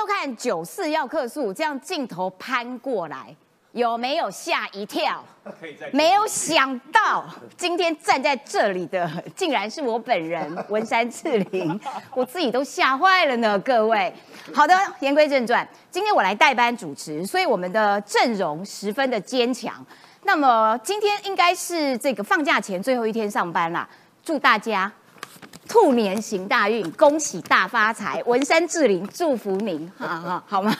收看九四要客诉，这样镜头攀过来，有没有吓一跳？没有想到今天站在这里的，竟然是我本人文山志玲，我自己都吓坏了呢。各位，好的，言归正传，今天我来代班主持，所以我们的阵容十分的坚强。那么今天应该是这个放假前最后一天上班啦，祝大家。兔年行大运，恭喜大发财！文山志玲祝福您，哈哈，好吗？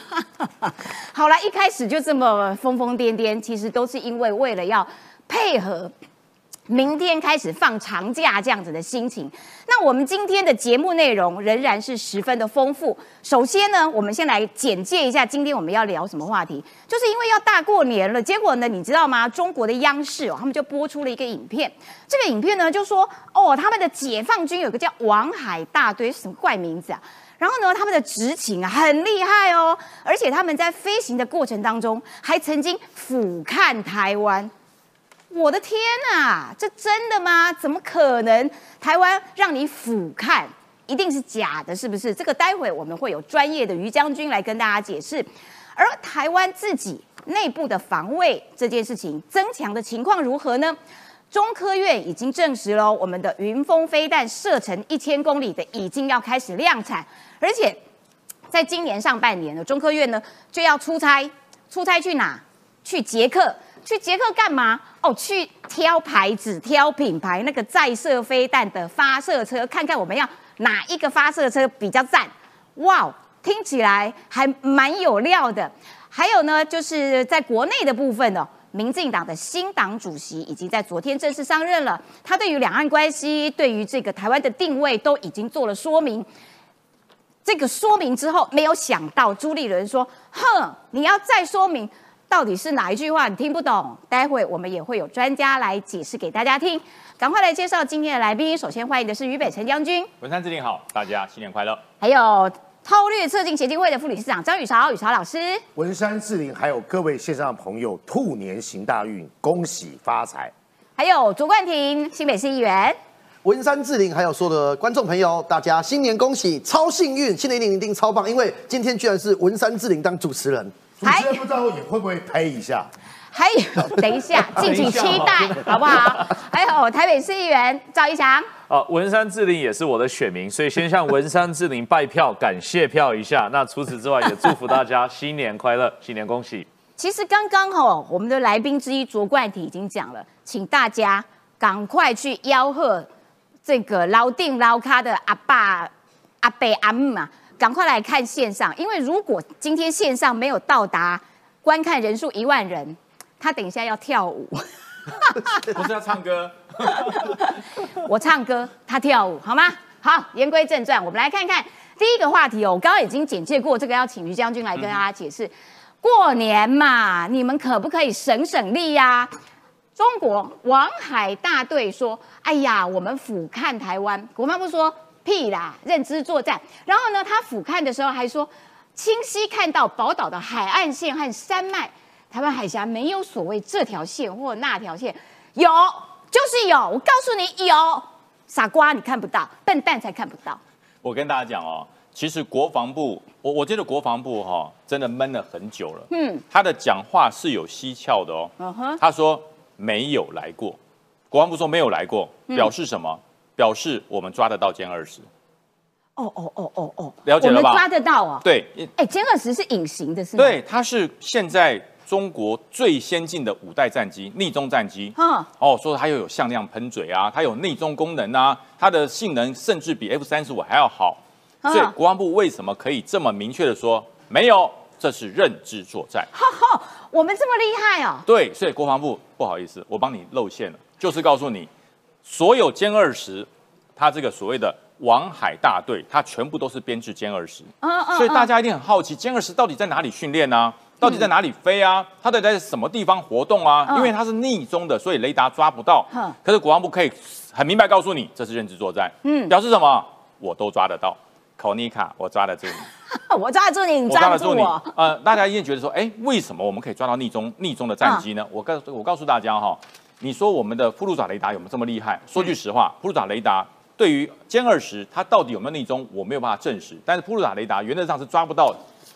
好了，一开始就这么疯疯癫癫，其实都是因为为了要配合。明天开始放长假，这样子的心情。那我们今天的节目内容仍然是十分的丰富。首先呢，我们先来简介一下今天我们要聊什么话题。就是因为要大过年了，结果呢，你知道吗？中国的央视哦，他们就播出了一个影片。这个影片呢，就说哦，他们的解放军有个叫王海大队，什么怪名字啊？然后呢，他们的执勤啊很厉害哦，而且他们在飞行的过程当中还曾经俯瞰台湾。我的天呐，这真的吗？怎么可能？台湾让你俯瞰，一定是假的，是不是？这个待会我们会有专业的于将军来跟大家解释。而台湾自己内部的防卫这件事情增强的情况如何呢？中科院已经证实了，我们的云峰飞弹射程一千公里的已经要开始量产，而且在今年上半年呢，中科院呢就要出差，出差去哪？去捷克。去捷克干嘛？哦，去挑牌子、挑品牌，那个载射飞弹的发射车，看看我们要哪一个发射车比较赞。哇，听起来还蛮有料的。还有呢，就是在国内的部分哦，民进党的新党主席已经在昨天正式上任了。他对于两岸关系、对于这个台湾的定位都已经做了说明。这个说明之后，没有想到朱立伦说：“哼，你要再说明。”到底是哪一句话你听不懂？待会我们也会有专家来解释给大家听。赶快来介绍今天的来宾。首先欢迎的是于北辰将军，文山志玲好，大家新年快乐。还有韬略策进协进会的副理事长张宇潮，宇潮老师。文山志玲，还有各位线上的朋友，兔年行大运，恭喜发财。还有卓冠廷，新北市议员。文山志玲，还有所有的观众朋友，大家新年恭喜，超幸运，新年一定一定超棒，因为今天居然是文山志玲当主持人。主持人不知道也会不会拍一下？还有，等一下，敬请期待，好不好？还有台北市议员赵一翔。啊，文山志玲也是我的选民，所以先向文山志玲拜票，感谢票一下。那除此之外，也祝福大家新年快乐，新年恭喜。其实刚刚哦，我们的来宾之一卓冠廷已经讲了，请大家赶快去吆喝这个老定老咖的阿爸、阿伯、阿姆啊。赶快来看线上，因为如果今天线上没有到达观看人数一万人，他等一下要跳舞，不是要唱歌，我唱歌，他跳舞，好吗？好，言归正传，我们来看看第一个话题哦。我刚刚已经简介过，这个要请于将军来跟大家解释。过年嘛，你们可不可以省省力呀？中国王海大队说：“哎呀，我们俯瞰台湾。”国防部说。屁啦！认知作战。然后呢，他俯瞰的时候还说，清晰看到宝岛的海岸线和山脉。台湾海峡没有所谓这条线或那条线，有就是有。我告诉你有，傻瓜你看不到，笨蛋才看不到。我跟大家讲哦，其实国防部，我我觉得国防部哈真的闷了很久了。嗯，他的讲话是有蹊跷的哦。嗯哼，他说没有来过，国防部说没有来过，表示什么？表示我们抓得到歼二十，哦哦哦哦哦，了解了吧？抓得到啊？对，哎，歼二十是隐形的，是吗？对，它是现在中国最先进的五代战机，逆中战机。嗯，哦，说它又有向量喷嘴啊，它有内中功能啊，它的性能甚至比 F 三十五还要好。所以国防部为什么可以这么明确的说没有？这是认知作战。哈哈，我们这么厉害哦？对，所以国防部不好意思，我帮你露馅了，就是告诉你。所有歼二十，它这个所谓的王海大队，它全部都是编制歼二十，所以大家一定很好奇，歼二十到底在哪里训练呢？到底在哪里飞啊？它到底在什么地方活动啊？因为它是逆中的，所以雷达抓不到。可是国防部可以很明白告诉你，这是认知作战，嗯，表示什么？我都抓得到，考尼卡，我抓得住你，我抓得住你，你抓得住我。呃，大家一定觉得说，哎，为什么我们可以抓到逆中逆中的战机呢？我告我告诉大家哈。你说我们的铺路爪雷达有没有这么厉害？说句实话，铺路爪雷达对于歼二十，它到底有没有逆中，我没有办法证实。但是铺路爪雷达原则上是抓不到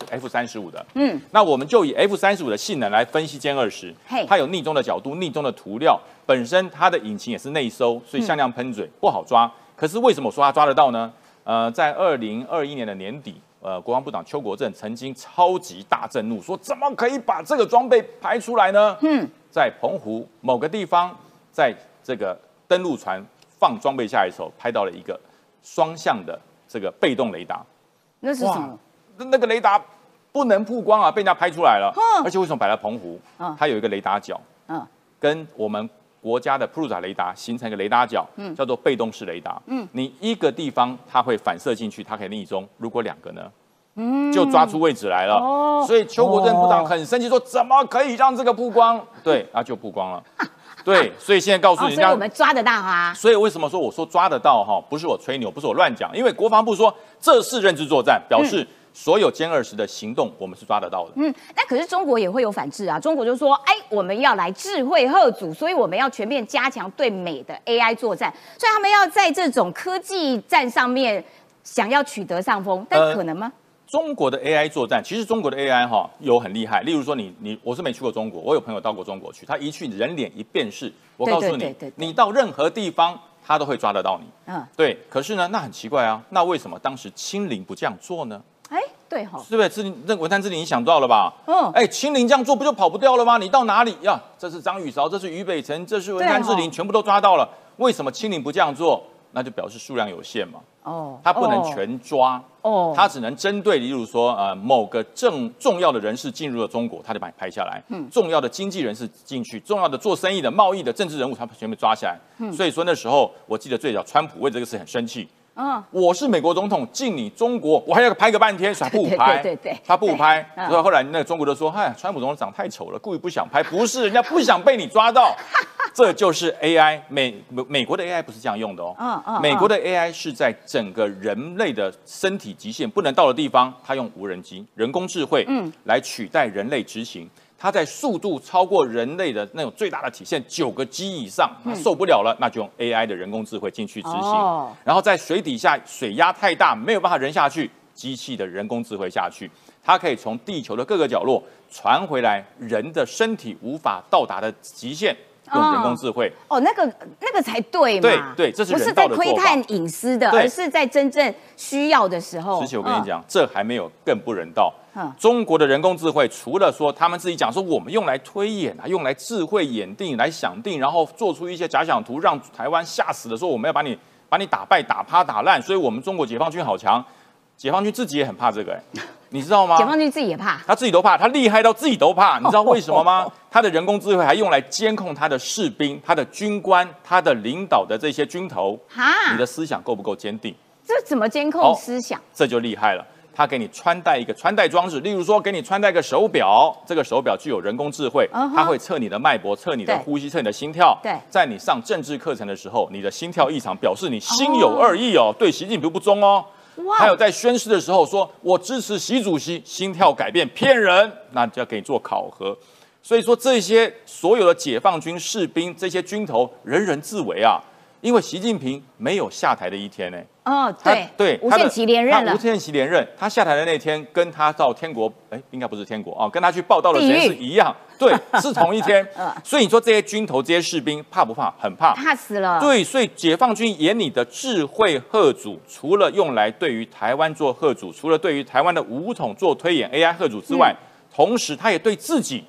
F 三十五的。嗯，那我们就以 F 三十五的性能来分析歼二十。它有逆中的角度，逆中的涂料，本身它的引擎也是内收，所以向量喷嘴不好抓。可是为什么说它抓得到呢？呃，在二零二一年的年底，呃，国防部长邱国正曾经超级大震怒，说怎么可以把这个装备排出来呢？嗯，在澎湖某个地方，在这个登陆船放装备下来的时候，拍到了一个双向的这个被动雷达。那是什么？那那个雷达不能曝光啊，被人家拍出来了。而且为什么摆在澎湖？它有一个雷达角，嗯，跟我们国家的普鲁萨雷达形成一个雷达角，嗯，叫做被动式雷达。嗯，你一个地方它会反射进去，它可以逆中。如果两个呢？嗯，就抓出位置来了。哦，所以邱国正部长很生气，说怎么可以让这个曝光？对，那就曝光了。对，所以现在告诉你，我们抓得到啊。所以为什么说我说抓得到哈？不是我吹牛，不是我乱讲，因为国防部说这是认知作战，表示所有歼二十的行动我们是抓得到的。嗯，那可是中国也会有反制啊。中国就说，哎，我们要来智慧贺祖，所以我们要全面加强对美的 AI 作战，所以他们要在这种科技战上面想要取得上风，但可能吗？中国的 AI 作战，其实中国的 AI 哈有很厉害。例如说，你你我是没去过中国，我有朋友到过中国去，他一去人脸一辨识，我告诉你，你到任何地方他都会抓得到你。嗯，对。可是呢，那很奇怪啊，那为什么当时清零不这样做呢？哎，对哈，是不是？这那文山之林你想到了吧？嗯，哎，清零这样做不就跑不掉了吗？你到哪里呀？这是张雨韶，这是俞北辰，这是文山之林，全部都抓到了。为什么清零不这样做？那就表示数量有限嘛。哦，他不能全抓哦，他只能针对，例如说，呃，某个正重要的人士进入了中国，他就把你拍下来。嗯，重要的经济人士进去，重要的做生意的、贸易的政治人物，他全部抓下来。嗯，所以说那时候，我记得最早，川普为这个事很生气。嗯，我是美国总统，进你中国，我还要拍个半天，他不拍，对对，他不拍。然后后来那个中国就说，嗨，川普总统长太丑了，故意不想拍。不是，人家不想被你抓到。这就是 AI 美美国的 AI 不是这样用的哦。嗯嗯。美国的 AI 是在整个人类的身体极限不能到的地方，它用无人机、人工智慧，嗯，来取代人类执行。它在速度超过人类的那种最大的体现，九个 G 以上，它受不了了，那就用 AI 的人工智慧进去执行。然后在水底下水压太大，没有办法人下去，机器的人工智慧下去，它可以从地球的各个角落传回来人的身体无法到达的极限。用人工智慧哦，那个那个才对嘛？对对，这是不是在窥探隐私的，而是在真正需要的时候。而且我跟你讲，这还没有更不人道。中国的人工智慧除了说他们自己讲说我们用来推演啊，用来智慧演定来想定，然后做出一些假想图，让台湾吓死的说我们要把你把你打败、打趴、打烂，所以我们中国解放军好强。解放军自己也很怕这个，哎，你知道吗？解放军自己也怕，他自己都怕，他厉害到自己都怕。你知道为什么吗？他的人工智慧还用来监控他的士兵、他的军官、他的领导的这些军头。哈，你的思想够不够坚定？这怎么监控思想？这就厉害了。他给你穿戴一个穿戴装置，例如说给你穿戴一个手表，这个手表具有人工智慧，它会测你的脉搏、测你的呼吸、测你的心跳。对，在你上政治课程的时候，你的心跳异常，表示你心有二意哦，对习近平不忠哦。还有在宣誓的时候说“我支持习主席”，心跳改变骗人，那就要给你做考核。所以说这些所有的解放军士兵，这些军头人人自危啊，因为习近平没有下台的一天呢。哦，对对，无限期连任了。无限期连任，他下台的那天，跟他到天国，哎，应该不是天国啊，跟他去报道的时间是一样，对，是同一天。所以你说这些军头、这些士兵怕不怕？很怕，怕死了。对，所以解放军眼里的智慧贺主，除了用来对于台湾做贺主，除了对于台湾的武统做推演 AI 贺主之外，同时他也对自己，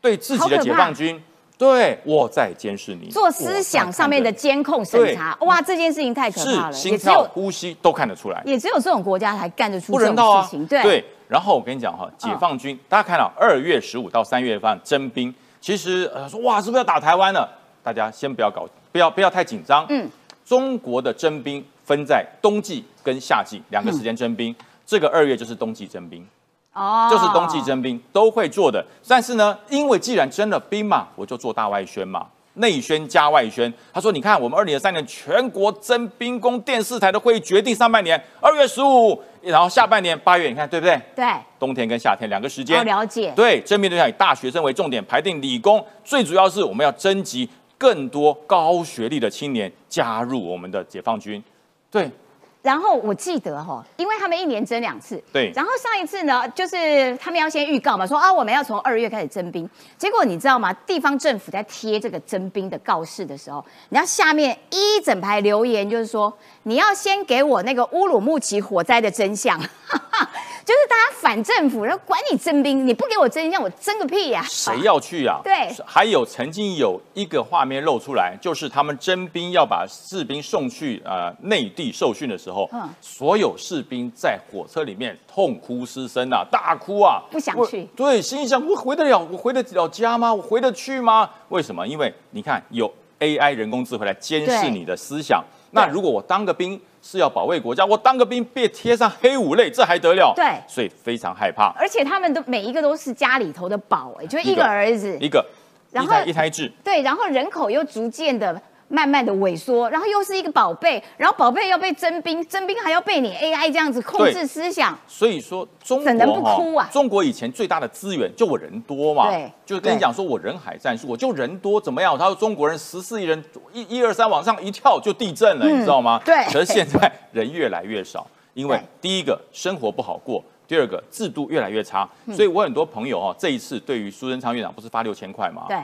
对自己的解放军。对，我在监视你，做思想上面的监控审查，哇，这件事情太可怕了，心跳、呼吸都看得出来，也只有这种国家才干得出这种事情。对，然后我跟你讲哈，解放军，大家看到二月十五到三月份征兵，其实呃说哇，是不是要打台湾了？大家先不要搞，不要不要太紧张。嗯，中国的征兵分在冬季跟夏季两个时间征兵，这个二月就是冬季征兵。哦，就是冬季征兵都会做的，但是呢，因为既然征了兵嘛，我就做大外宣嘛，内宣加外宣。他说：“你看，我们二零二三年全国征兵工电视台的会议决定，上半年二月十五，然后下半年八月，你看对不对？对，冬天跟夏天两个时间。了解。对，征兵对象以大学生为重点，排定理工，最主要是我们要征集更多高学历的青年加入我们的解放军。对。”然后我记得哈，因为他们一年征两次，对。然后上一次呢，就是他们要先预告嘛，说啊我们要从二月开始征兵。结果你知道吗？地方政府在贴这个征兵的告示的时候，你要下面一整排留言，就是说你要先给我那个乌鲁木齐火灾的真相。就是大家反政府，然后管你征兵，你不给我征，让我征个屁呀！谁要去啊？对。还有曾经有一个画面露出来，就是他们征兵要把士兵送去呃内地受训的时候，嗯，所有士兵在火车里面痛哭失声啊，大哭啊，不想去。对，心想我回得了，我回得了家吗？我回得去吗？为什么？因为你看有 AI 人工智慧来监视你的思想。那如果我当个兵？是要保卫国家，我当个兵被贴上黑五类，这还得了？对，所以非常害怕。而且他们都每一个都是家里头的宝，哎，就一个儿子，一个，然后一胎制，对，然后人口又逐渐的。慢慢的萎缩，然后又是一个宝贝，然后宝贝要被征兵，征兵还要被你 AI 这样子控制思想。所以说中国能不哭啊？中国以前最大的资源就我人多嘛，对，就跟你讲说我人海战术，我就人多怎么样？他说中国人十四亿人，一、一二三往上一跳就地震了，你知道吗？对。可是现在人越来越少，因为第一个生活不好过，第二个制度越来越差，所以我很多朋友哦，这一次对于苏贞昌院长不是发六千块吗？对。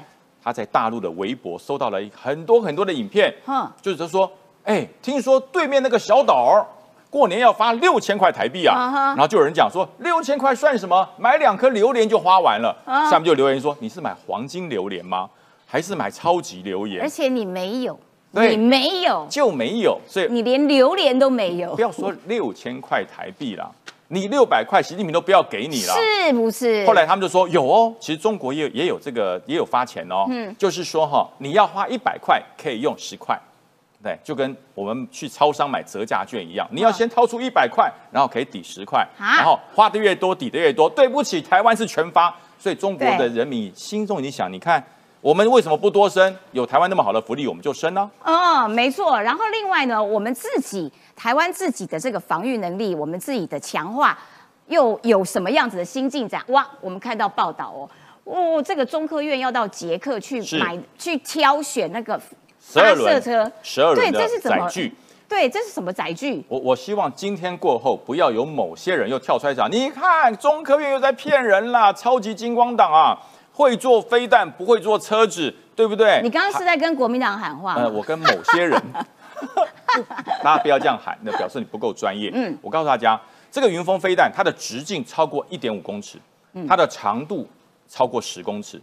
他在大陆的微博收到了很多很多的影片，就是说，哎，听说对面那个小岛过年要发六千块台币啊，然后就有人讲说，六千块算什么？买两颗榴莲就花完了。下面就留言说，你是买黄金榴莲吗？还是买超级榴莲？而且你没有，你没有就没有，所以你连榴莲都没有。不要说六千块台币了。你六百块，习近平都不要给你了，是不是？后来他们就说有哦，其实中国也有也有这个也有发钱哦，嗯，就是说哈，你要花一百块可以用十块，对，就跟我们去超商买折价券一样，你要先掏出一百块，然后可以抵十块，然后花的越多抵的越多。对不起，台湾是全发，所以中国的人民心中已经想，你看。我们为什么不多生？有台湾那么好的福利，我们就生呢？哦，没错。然后另外呢，我们自己台湾自己的这个防御能力，我们自己的强化，又有什么样子的新进展？哇，我们看到报道哦，哦，这个中科院要到捷克去买，去挑选那个发射车，十二轮的载具。对，这是什么载具？我我希望今天过后，不要有某些人又跳出来讲，你看中科院又在骗人啦，超级金光党啊！会做飞弹，不会做车子，对不对？你刚刚是在跟国民党喊话？呃，我跟某些人，大家不要这样喊，那表示你不够专业。嗯，我告诉大家，这个云峰飞弹，它的直径超过一点五公尺，它的长度超过十公尺，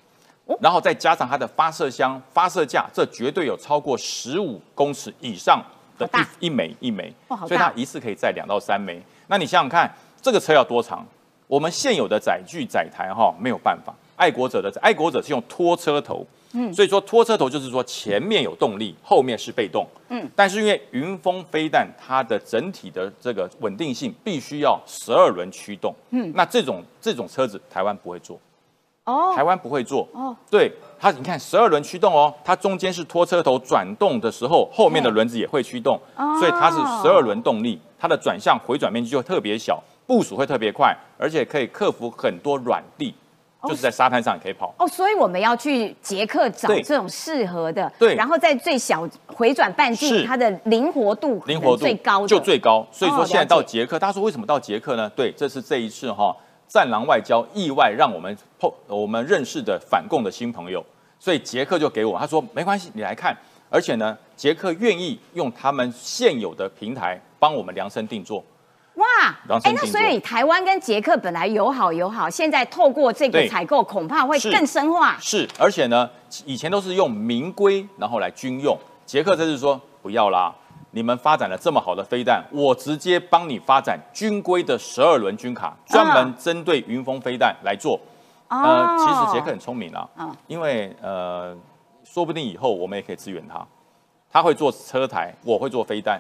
然后再加上它的发射箱、发射架，这绝对有超过十五公尺以上的一一枚一枚，所以它一次可以载两到三枚。那你想想看，这个车要多长？我们现有的载具载台哈没有办法。爱国者的爱国者是用拖车头，嗯，所以说拖车头就是说前面有动力，后面是被动，嗯，但是因为云峰飞弹它的整体的这个稳定性必须要十二轮驱动，嗯，那这种这种车子台湾不会做，哦，台湾不会做，哦，对它你看十二轮驱动哦，它中间是拖车头转动的时候，后面的轮子也会驱动，所以它是十二轮动力，它的转向回转面积就特别小，部署会特别快，而且可以克服很多软地。就是在沙滩上也可以跑。哦，所以我们要去捷克找这种适合的，对，然后在最小回转半径，它的灵活度灵活度最高就最高。所以说现在到捷克，大家说为什么到捷克呢？对，这是这一次哈战狼外交意外让我们碰我们认识的反共的新朋友，所以捷克就给我他说没关系，你来看，而且呢，捷克愿意用他们现有的平台帮我们量身定做。哇，哎，那所以台湾跟捷克本来友好友好，现在透过这个采购，恐怕会更深化。是，而且呢，以前都是用民规，然后来军用。捷克这是说不要啦，你们发展了这么好的飞弹，我直接帮你发展军规的十二轮军卡，专门针对云峰飞弹来做。呃，其实捷克很聪明啊，因为呃，说不定以后我们也可以支援他，他会做车台，我会做飞弹。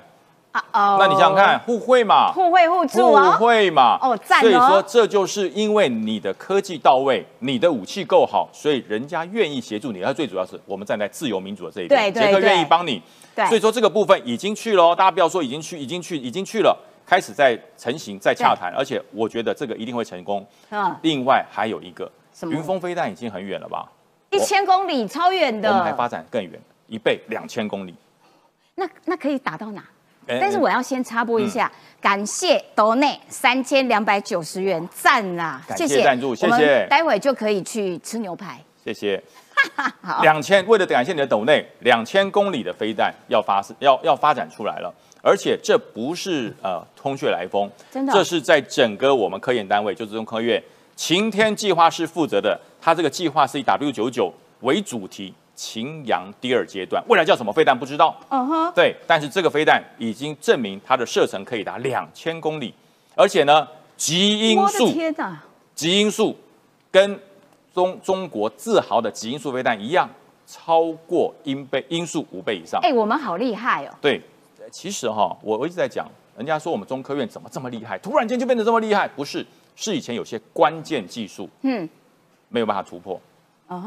哦，那你想想看，互惠嘛，互惠互助互惠嘛。哦，赞所以说，这就是因为你的科技到位，你的武器够好，所以人家愿意协助你。而最主要是我们站在自由民主的这一边，杰克愿意帮你。对，所以说这个部分已经去了，大家不要说已经去，已经去，已经去了，开始在成型，在洽谈。而且我觉得这个一定会成功。嗯。另外还有一个，云峰飞弹已经很远了吧？一千公里，超远的。我们还发展更远，一倍，两千公里。那那可以打到哪？但是我要先插播一下，感谢斗内三千两百九十元，赞啦！谢谢赞助，谢谢。待会就可以去吃牛排，谢谢。两千，为了感谢你的斗内，两千公里的飞弹要发要要发展出来了，而且这不是呃空穴来风，真的，这是在整个我们科研单位，就是中科院晴天计划是负责的，它这个计划是以 W 九九为主题。秦阳第二阶段，未来叫什么飞弹不知道。嗯哼，对，但是这个飞弹已经证明它的射程可以达两千公里，而且呢，极音速，极音速跟中中国自豪的极音速飞弹一样，超过音倍音速五倍以上。哎，我们好厉害哦。对，其实哈，我我一直在讲，人家说我们中科院怎么这么厉害，突然间就变得这么厉害，不是，是以前有些关键技术，嗯，没有办法突破。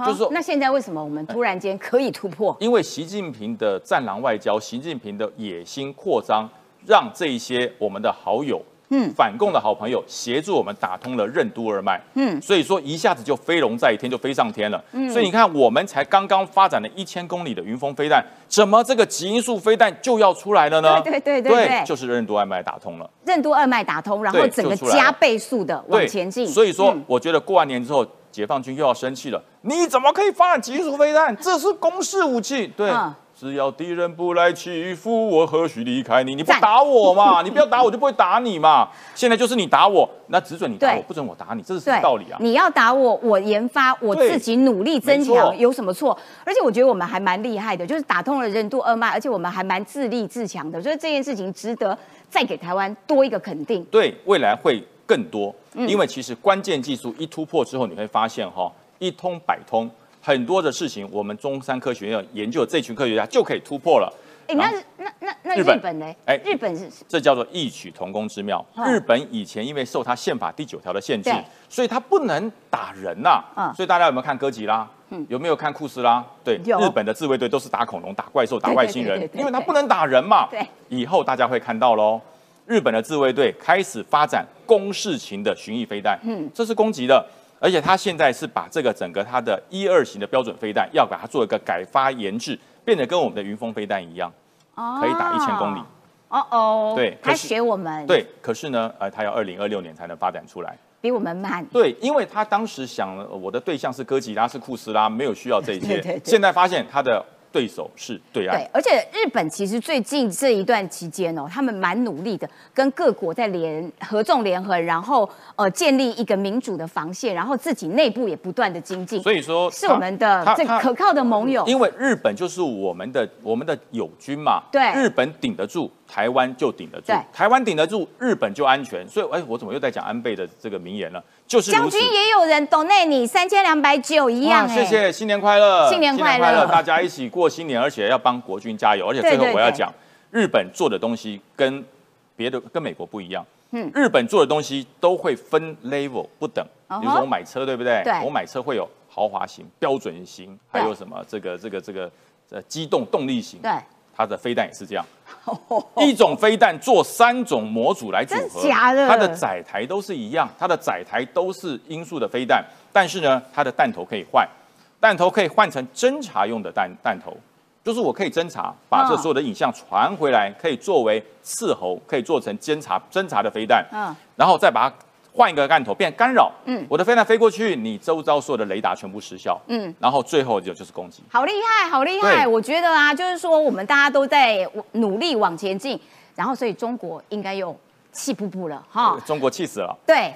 就是说，那现在为什么我们突然间可以突破？因为习近平的战狼外交，习近平的野心扩张，让这些我们的好友，嗯，反共的好朋友协助我们打通了任督二脉，嗯，所以说一下子就飞龙在天，就飞上天了。嗯，所以你看，我们才刚刚发展了一千公里的云峰飞弹，怎么这个极音速飞弹就要出来了呢？对对对对，就是任督二脉打通了。任督二脉打通，然后整个加倍速的往前进。所以说，我觉得过完年之后。解放军又要生气了，你怎么可以发展极速飞弹？这是攻势武器。对，只要敌人不来欺负我，何须离开你？你不打我嘛？你不要打我，就不会打你嘛。现在就是你打我，那只准你打我，不准我打你，这是什么道理啊？你要打我，我研发，我自己努力增强，有什么错？而且我觉得我们还蛮厉害的，就是打通了任督二脉，而且我们还蛮自立自强的，所以这件事情值得再给台湾多一个肯定。对，未来会。更多，因为其实关键技术一突破之后，你会发现哈，一通百通，很多的事情，我们中山科学院研究的这群科学家就可以突破了。哎，那那那那日本呢？哎，日本是这叫做异曲同工之妙。日本以前因为受他宪法第九条的限制，所以他不能打人呐。嗯，所以大家有没有看哥吉拉？嗯，有没有看库斯拉？对，日本的自卫队都是打恐龙、打怪兽、打外星人，因为他不能打人嘛。对，以后大家会看到喽。日本的自卫队开始发展攻势型的巡弋飞弹，嗯，这是攻击的，而且他现在是把这个整个它的一二型的标准飞弹，要把它做一个改发研制，变得跟我们的云峰飞弹一样，可以打一千公里。哦哦，对，他学我们。对，可是呢，呃，他要二零二六年才能发展出来，比我们慢。对，因为他当时想，我的对象是哥吉拉，是库斯拉，没有需要这一些。现在发现他的。对手是对岸，对，而且日本其实最近这一段期间哦，他们蛮努力的，跟各国在联合纵联合，然后呃建立一个民主的防线，然后自己内部也不断的精进。所以说，是我们的这可靠的盟友。因为日本就是我们的我们的友军嘛，对，日本顶得住。台湾就顶得住，台湾顶得住，日本就安全。所以，哎，我怎么又在讲安倍的这个名言了？就是将军也有人懂内你三千两百九一样。谢谢，新年快乐，新年快乐，大家一起过新年，而且要帮国军加油。而且最后我要讲，日本做的东西跟别的跟美国不一样。嗯，日本做的东西都会分 level 不等。比如说我买车，对不对？对，我买车会有豪华型、标准型，还有什么这个这个这个呃机动动力型。对。它的飞弹也是这样，一种飞弹做三种模组来组合，它的载台都是一样，它的载台都是音速的飞弹，但是呢，它的弹头可以换，弹头可以换成侦察用的弹弹头，就是我可以侦察，把这所有的影像传回来，可以作为伺候，可以做成侦察侦察的飞弹，嗯，然后再把它。换一个弹头变干扰，嗯，我的飞弹飞过去，你周遭所有的雷达全部失效，嗯，然后最后就就是攻击。好厉害，好厉害！我觉得啊，就是说我们大家都在努力往前进，然后所以中国应该又气不不了哈。中国气死了。对，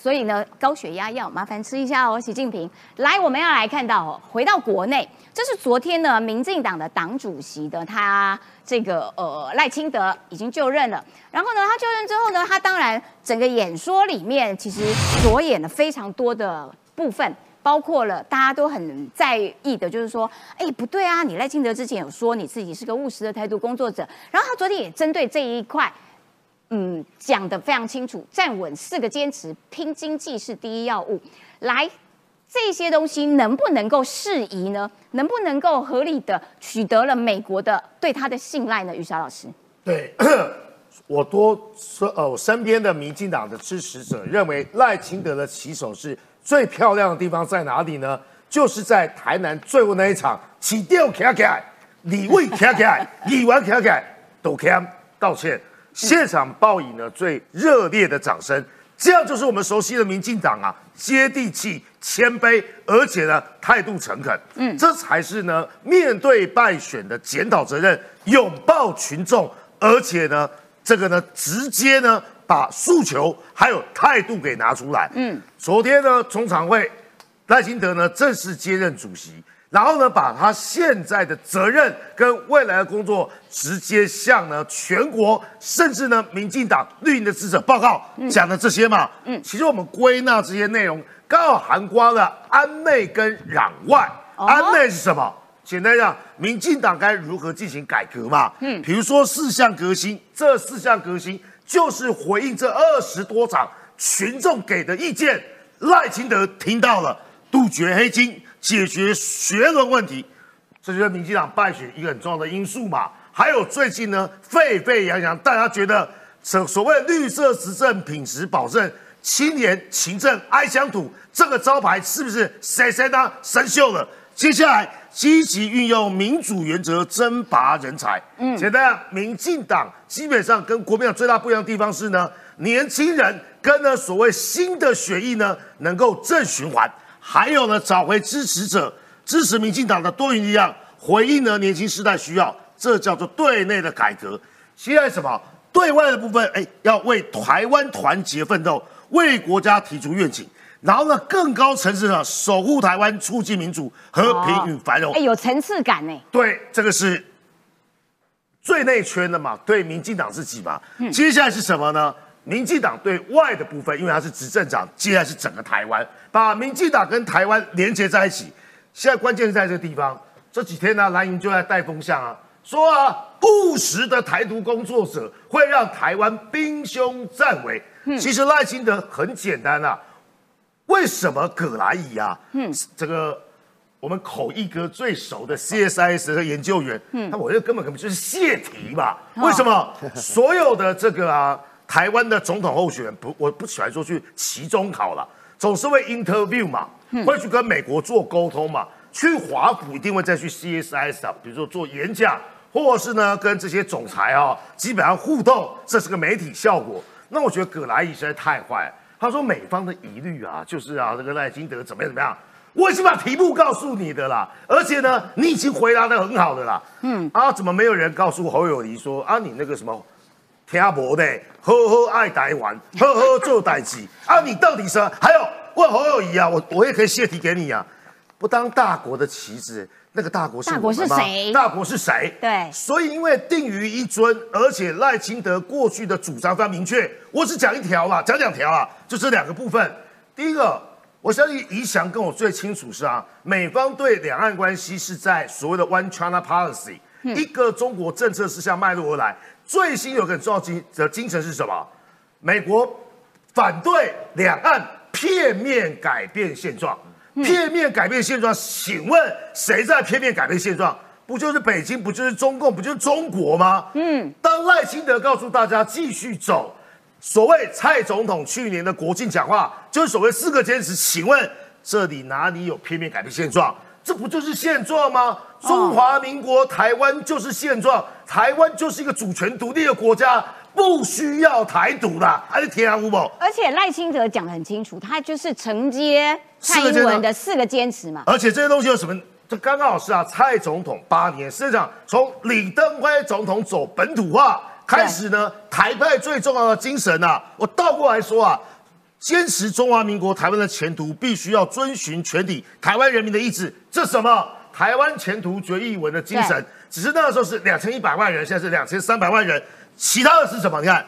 所以呢，高血压药麻烦吃一下哦，习近平。来，我们要来看到，回到国内。这是昨天呢，民进党的党主席的他这个呃赖清德已经就任了。然后呢，他就任之后呢，他当然整个演说里面其实着眼了非常多的部分，包括了大家都很在意的，就是说，哎，不对啊，你赖清德之前有说你自己是个务实的台独工作者，然后他昨天也针对这一块，嗯，讲的非常清楚，站稳四个坚持，拼经济是第一要务，来。这些东西能不能够适宜呢？能不能够合理的取得了美国的对他的信赖呢？于霞老师，对 我多说呃，我身边的民进党的支持者认为赖清德的起手是最漂亮的地方在哪里呢？就是在台南最后那一场起吊起来，李卫起来，李完起来，都起道歉，现场报以呢最热烈的掌声。这样就是我们熟悉的民进党啊，接地气、谦卑，而且呢态度诚恳。嗯，这才是呢面对败选的检讨责任，拥抱群众，而且呢这个呢直接呢把诉求还有态度给拿出来。嗯，昨天呢中常会赖清德呢正式接任主席。然后呢，把他现在的责任跟未来的工作直接向呢全国，甚至呢民进党绿营的支持者报告讲的这些嘛，嗯，其实我们归纳这些内容，刚好涵刮了安内跟攘外。安内是什么？简单讲，民进党该如何进行改革嘛？嗯，比如说四项革新，这四项革新就是回应这二十多场群众给的意见。赖清德听到了，杜绝黑金。解决学伦问题，这就是民进党败选一个很重要的因素嘛。还有最近呢，沸沸扬扬，大家觉得所所谓绿色执政品质保证、青年勤政爱乡土这个招牌是不是谁谁当生锈了？接下来积极运用民主原则征拔人才。嗯，简单民进党基本上跟国民党最大不一样的地方是呢，年轻人跟呢所谓新的血液呢能够正循环。还有呢，找回支持者，支持民进党的多元力量，回应呢年轻时代需要，这叫做对内的改革。现在什么？对外的部分，哎，要为台湾团结奋斗，为国家提出愿景，然后呢，更高层次的守护台湾，促进民主、和平与繁荣。哎，有层次感呢。对，这个是最内圈的嘛，对民进党自己嘛。接下来是什么呢？民进党对外的部分，因为他是执政长，接下来是整个台湾，把民进党跟台湾连接在一起。现在关键是在这个地方，这几天呢，蓝营就在带风向啊，说啊，务实的台独工作者会让台湾兵凶战危。其实赖清德很简单啊，为什么葛莱仪啊，嗯，这个我们口译哥最熟的 CSIS 的研究员，嗯，那我觉得根本根本就是泄题嘛。为什么所有的这个啊？台湾的总统候选人不，我不喜欢说去期中考了，总是会 interview 嘛，会去跟美国做沟通嘛，去华府一定会再去 CSIS 啊，比如说做演讲，或者是呢跟这些总裁啊基本上互动，这是个媒体效果。那我觉得葛莱伊实在太坏，他说美方的疑虑啊，就是啊这个赖金德怎么样怎么样，我已经把题目告诉你的啦，而且呢你已经回答的很好的啦，嗯啊怎么没有人告诉侯友谊说啊你那个什么？听无的，好好爱台湾，好好做代志啊！你到底是？还有问侯友谊啊，我我也可以泄题给你啊。不当大国的旗子，那个大国是大国是谁？大国是谁？对。所以因为定于一尊，而且赖清德过去的主张非常明确，我只讲一条啦，讲两条啊，就这两个部分。第一个，我相信宜祥跟我最清楚是啊，美方对两岸关系是在所谓的 One China Policy，一个中国政策是向脉络而来。最新有个重要精的精神是什么？美国反对两岸片面改变现状，片面改变现状。请问谁在片面改变现状？不就是北京？不就是中共？不就是中国吗？嗯。当赖清德告诉大家继续走，所谓蔡总统去年的国庆讲话就是所谓四个坚持。请问这里哪里有片面改变现状？这不就是现状吗？中华民国台湾就是现状，台湾就是一个主权独立的国家，不需要台独啦，还是天安无谋。而且赖清德讲的很清楚，他就是承接蔡英文的四个坚持嘛。而且这些东西有什么？这刚刚好是啊，蔡总统八年，实际上从李登辉总统走本土化开始呢，台派最重要的精神啊，我倒过来说啊。坚持中华民国台湾的前途，必须要遵循全体台湾人民的意志。这什么？台湾前途决议文的精神。只是那个时候是两千一百万人，现在是两千三百万人。其他的是什么？你看，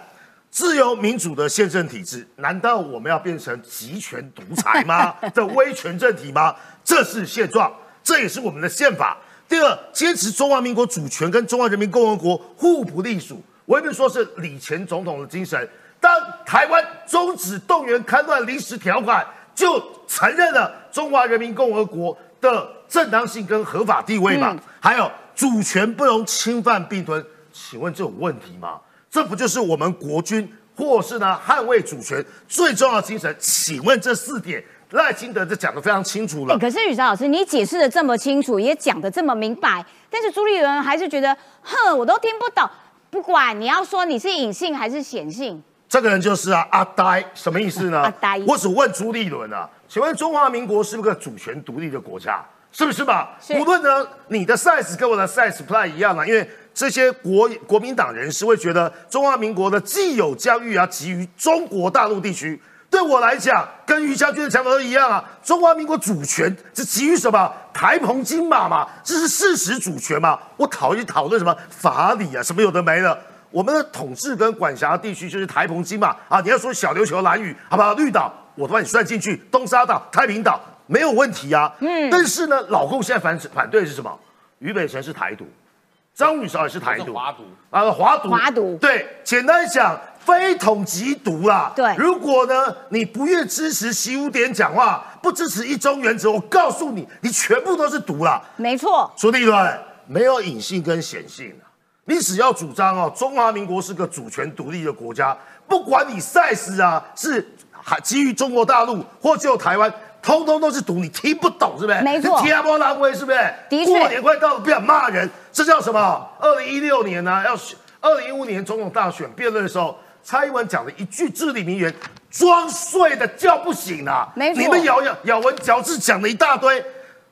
自由民主的宪政体制，难道我们要变成集权独裁吗？的威权政体吗？这是现状，这也是我们的宪法。第二，坚持中华民国主权跟中华人民共和国互不隶属，我也不是说是李前总统的精神。当台湾终止动员戡乱临时条款，就承认了中华人民共和国的正当性跟合法地位嘛？还有主权不容侵犯并吞，请问这有问题吗？这不就是我们国军或是呢捍卫主权最重要的精神？请问这四点赖清德就讲的非常清楚了。可是宇哲老师，你解释的这么清楚，也讲的这么明白，但是朱立伦还是觉得，哼，我都听不懂。不管你要说你是隐性还是显性，这个人就是啊阿呆，什么意思呢？阿呆，我只问朱立伦啊，请问中华民国是不是个主权独立的国家？是不是嘛？无论呢，你的 size 跟我的 size 不太一样啊，因为这些国国民党人士会觉得中华民国的既有疆域啊，基于中国大陆地区。对我来讲，跟于将军的讲法都一样啊。中华民国主权是基于什么？台澎金马嘛，这是事实主权嘛。我讨厌讨论什么法理啊，什么有的没的。我们的统治跟管辖地区就是台澎金马啊。你要说小琉球、蓝屿，好不好？绿岛，我都把你算进去。东沙岛、太平岛没有问题啊。嗯。但是呢，老共现在反反对的是什么？俞北辰是台独，张宇韶也是台独，华独啊，华独，华独。对，简单讲。非统即独啦！对，如果呢你不愿支持习五点讲话，不支持一中原则，我告诉你，你全部都是独啦。没错，朱立伦没有隐性跟显性啊，你只要主张哦，中华民国是个主权独立的国家，不管你 size 啊是还基于中国大陆或只有台湾，通通都是独，你听不懂是不是？没错，天波难威是不是？的确，过年快到了，不要骂人，这叫什么？二零一六年呢，要选二零一五年总统大选辩论的时候。蔡英文讲了一句至理名言，装睡的叫不醒啊！没错，你们咬咬咬文嚼字讲了一大堆，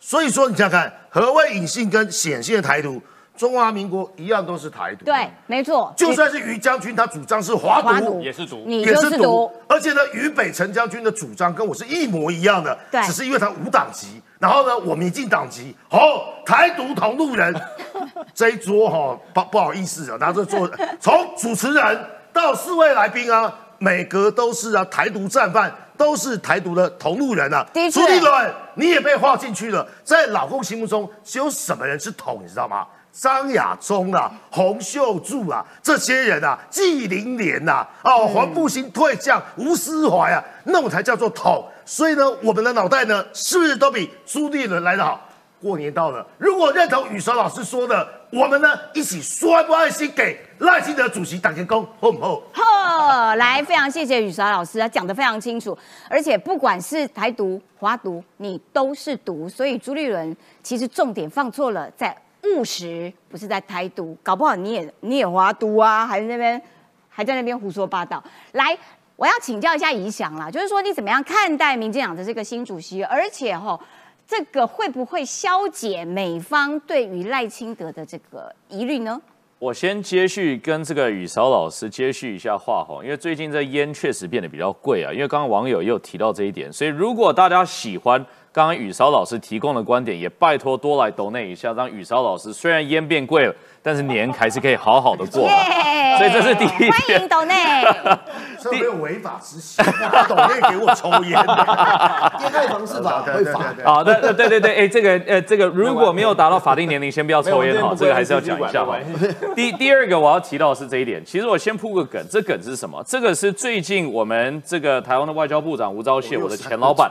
所以说你想想看，何谓隐性跟显性的台独？中华民国一样都是台独。对，没错。就算是于将军他主张是华独，也是独，也是独。而且呢，于北辰将军的主张跟我是一模一样的，对，只是因为他无党籍，然后呢，我民进党籍，哦，台独同路人。这一桌哈不不好意思啊，拿着桌 从主持人。到四位来宾啊，每个都是啊台独战犯，都是台独的同路人啊。朱立伦，你也被划进去了。在老公心目中，只有什么人是统，你知道吗？张亚中啊，洪秀柱啊，这些人啊，纪凌莲呐，哦，黄复兴退将，吴思怀啊，那种才叫做统。所以呢，我们的脑袋呢，是不是都比朱立伦来得好？过年到了，如果认同雨韶老师说的，我们呢一起刷不爱心给赖清德主席打个工，好不好？好，来，非常谢谢雨韶老师，啊讲的非常清楚，而且不管是台独、华独，你都是独，所以朱立伦其实重点放错了，在务实，不是在台独，搞不好你也你也华独啊，还在那边还在那边胡说八道。来，我要请教一下怡翔啦，就是说你怎么样看待民进党的这个新主席，而且哈。这个会不会消解美方对于赖清德的这个疑虑呢？我先接续跟这个宇韶老师接续一下话哈，因为最近这烟确实变得比较贵啊，因为刚刚网友又提到这一点，所以如果大家喜欢刚刚雨韶老师提供的观点，也拜托多来抖内一下，让雨韶老师虽然烟变贵了。但是年还是可以好好的过，所以这是第一欢迎抖内，这没有违法之行，董内给我抽烟，烟害防治法会罚。好的，对对对，哎，这个呃，这个如果没有达到法定年龄，先不要抽烟哈，这个还是要讲一下哈。第第二个我要提到是这一点，其实我先铺个梗，这梗是什么？这个是最近我们这个台湾的外交部长吴钊燮，我的前老板，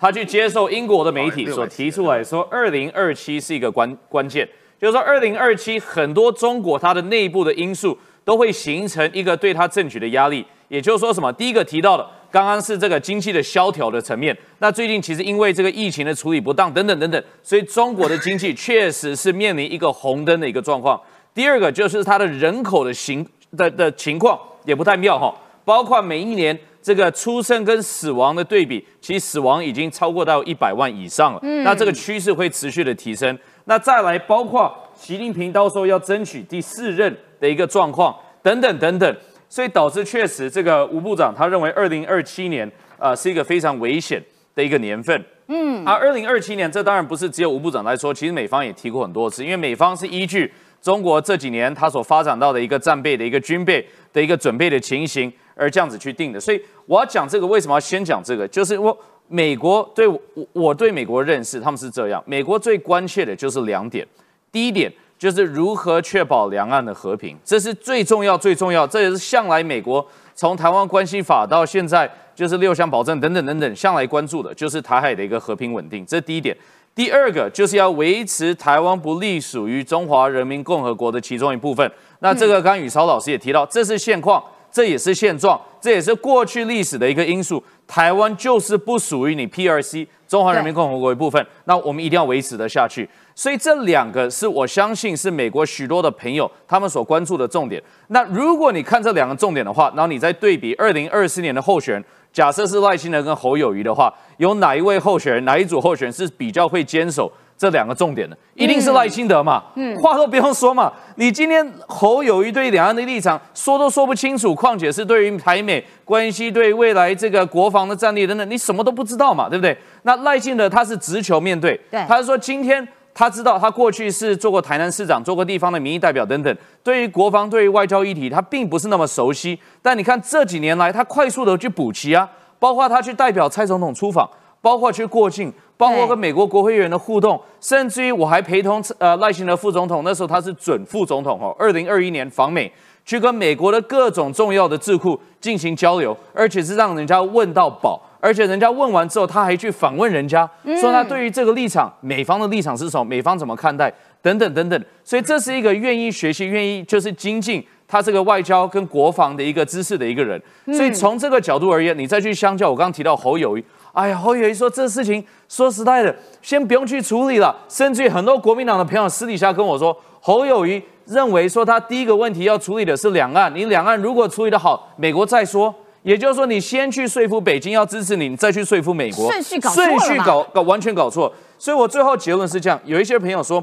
他去接受英国的媒体所提出来说，二零二七是一个关关键。就是说，二零二七很多中国它的内部的因素都会形成一个对它政局的压力。也就是说，什么？第一个提到的，刚刚是这个经济的萧条的层面。那最近其实因为这个疫情的处理不当等等等等，所以中国的经济 确实是面临一个红灯的一个状况。第二个就是它的人口的形的的情况也不太妙哈，包括每一年这个出生跟死亡的对比，其实死亡已经超过到一百万以上了。嗯，那这个趋势会持续的提升。那再来，包括习近平到时候要争取第四任的一个状况等等等等，所以导致确实这个吴部长他认为二零二七年啊是一个非常危险的一个年份。嗯，而二零二七年这当然不是只有吴部长来说，其实美方也提过很多次，因为美方是依据中国这几年他所发展到的一个战备的一个军备的一个准备的情形而这样子去定的。所以我要讲这个，为什么要先讲这个？就是我。美国对我我对美国认识，他们是这样。美国最关切的就是两点，第一点就是如何确保两岸的和平，这是最重要最重要。这也是向来美国从台湾关系法到现在就是六项保证等等等等，向来关注的就是台海的一个和平稳定。这是第一点。第二个就是要维持台湾不隶属于中华人民共和国的其中一部分。那这个刚宇超老师也提到，这是现况。这也是现状，这也是过去历史的一个因素。台湾就是不属于你 PRC 中华人民共和国一部分，那我们一定要维持的下去。所以这两个是我相信是美国许多的朋友他们所关注的重点。那如果你看这两个重点的话，然后你再对比二零二四年的候选人，假设是赖清德跟侯友谊的话，有哪一位候选人，哪一组候选人是比较会坚守？这两个重点的，一定是赖清德嘛？嗯，话都不用说嘛。你今天侯友谊对两岸的立场说都说不清楚，况且是对于台美关系、对未来这个国防的战力等等，你什么都不知道嘛，对不对？那赖清德他是直球面对，对，他是说今天他知道他过去是做过台南市长，做过地方的民意代表等等，对于国防、对于外交议题，他并不是那么熟悉。但你看这几年来，他快速的去补齐啊，包括他去代表蔡总统出访，包括去过境。包括跟美国国会议员的互动，甚至于我还陪同呃赖清德副总统，那时候他是准副总统哦。二零二一年访美，去跟美国的各种重要的智库进行交流，而且是让人家问到饱，而且人家问完之后，他还去访问人家，说他对于这个立场，美方的立场是什么，美方怎么看待，等等等等。所以这是一个愿意学习、愿意就是精进他这个外交跟国防的一个知识的一个人。所以从这个角度而言，你再去相较我刚刚提到侯友谊。哎呀，侯友谊说这事情说实在的，先不用去处理了。甚至于很多国民党的朋友私底下跟我说，侯友谊认为说他第一个问题要处理的是两岸，你两岸如果处理的好，美国再说。也就是说，你先去说服北京要支持你，你再去说服美国。顺序搞顺序搞搞完全搞错。所以我最后结论是这样：有一些朋友说，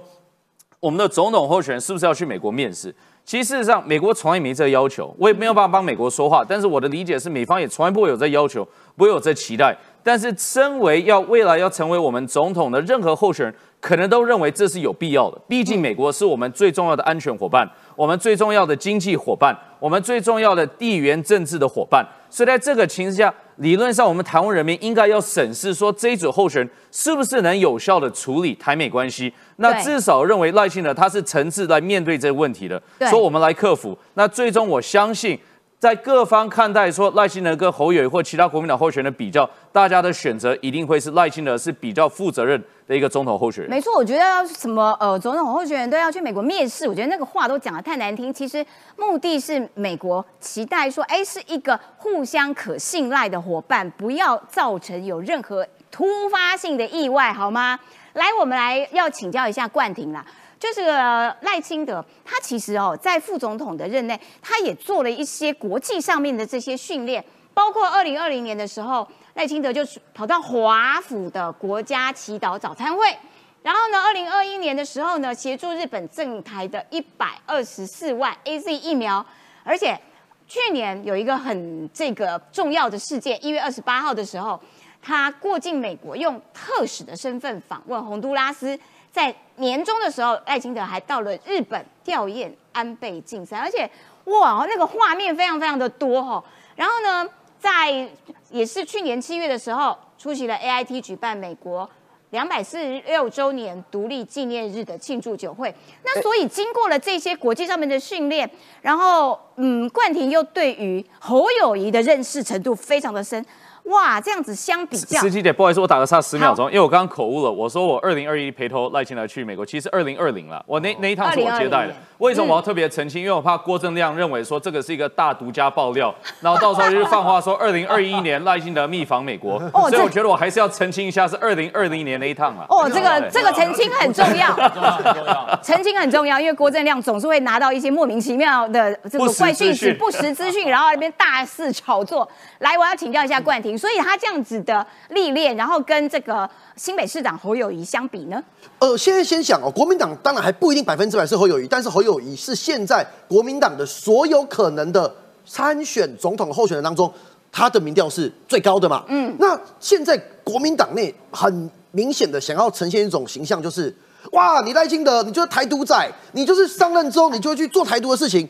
我们的总统候选人是不是要去美国面试？其实事实上，美国从来没这个要求，我也没有办法帮美国说话。但是我的理解是，美方也从来不会有这要求，不会有这期待。但是，身为要未来要成为我们总统的任何候选人，可能都认为这是有必要的。毕竟，美国是我们最重要的安全伙伴，我们最重要的经济伙伴，我们最重要的地缘政治的伙伴。所以，在这个情况下，理论上我们台湾人民应该要审视说，这一组候选人是不是能有效的处理台美关系。那至少认为赖清德他是诚挚来面对这个问题的，说我们来克服。那最终，我相信。在各方看待说赖清德跟侯友或其他国民党候选人的比较，大家的选择一定会是赖清德是比较负责任的一个总统候选人。没错，我觉得要什么呃总统候选人都要去美国面试，我觉得那个话都讲的太难听。其实目的是美国期待说，哎，是一个互相可信赖的伙伴，不要造成有任何突发性的意外，好吗？来，我们来要请教一下冠廷啦。就是赖清德，他其实哦，在副总统的任内，他也做了一些国际上面的这些训练，包括二零二零年的时候，赖清德就跑到华府的国家祈祷早餐会，然后呢，二零二一年的时候呢，协助日本政台的一百二十四万 A Z 疫苗，而且去年有一个很这个重要的事件，一月二十八号的时候，他过境美国，用特使的身份访问洪都拉斯。在年终的时候，赖清德还到了日本吊唁安倍晋三，而且哇，那个画面非常非常的多哈。然后呢，在也是去年七月的时候，出席了 A I T 举办美国两百四十六周年独立纪念日的庆祝酒会。那所以经过了这些国际上面的训练，然后嗯，冠廷又对于侯友谊的认识程度非常的深。哇，这样子相比较，十七姐，不好意思，我打个岔十秒钟，因为我刚刚口误了。我说我二零二一陪同赖清德去美国，其实二零二零了。我那那一趟是我接待的。为什么我要特别澄清？因为我怕郭正亮认为说这个是一个大独家爆料，然后到时候就是放话说二零二一年 赖清德密访美国。所以我觉得我还是要澄清一下，是二零二零年那一趟了。哦，这个这个澄清很重要，澄清很重要，因为郭正亮总是会拿到一些莫名其妙的这个怪讯息、不实资讯，然后那边大肆炒作。来，我要请教一下冠廷。所以他这样子的历练，然后跟这个新北市长侯友谊相比呢？呃，现在先想哦，国民党当然还不一定百分之百是侯友谊，但是侯友谊是现在国民党的所有可能的参选总统候选人当中，他的民调是最高的嘛？嗯，那现在国民党内很明显的想要呈现一种形象，就是哇，你赖清德，你就是台独仔，你就是上任之后你就会去做台独的事情。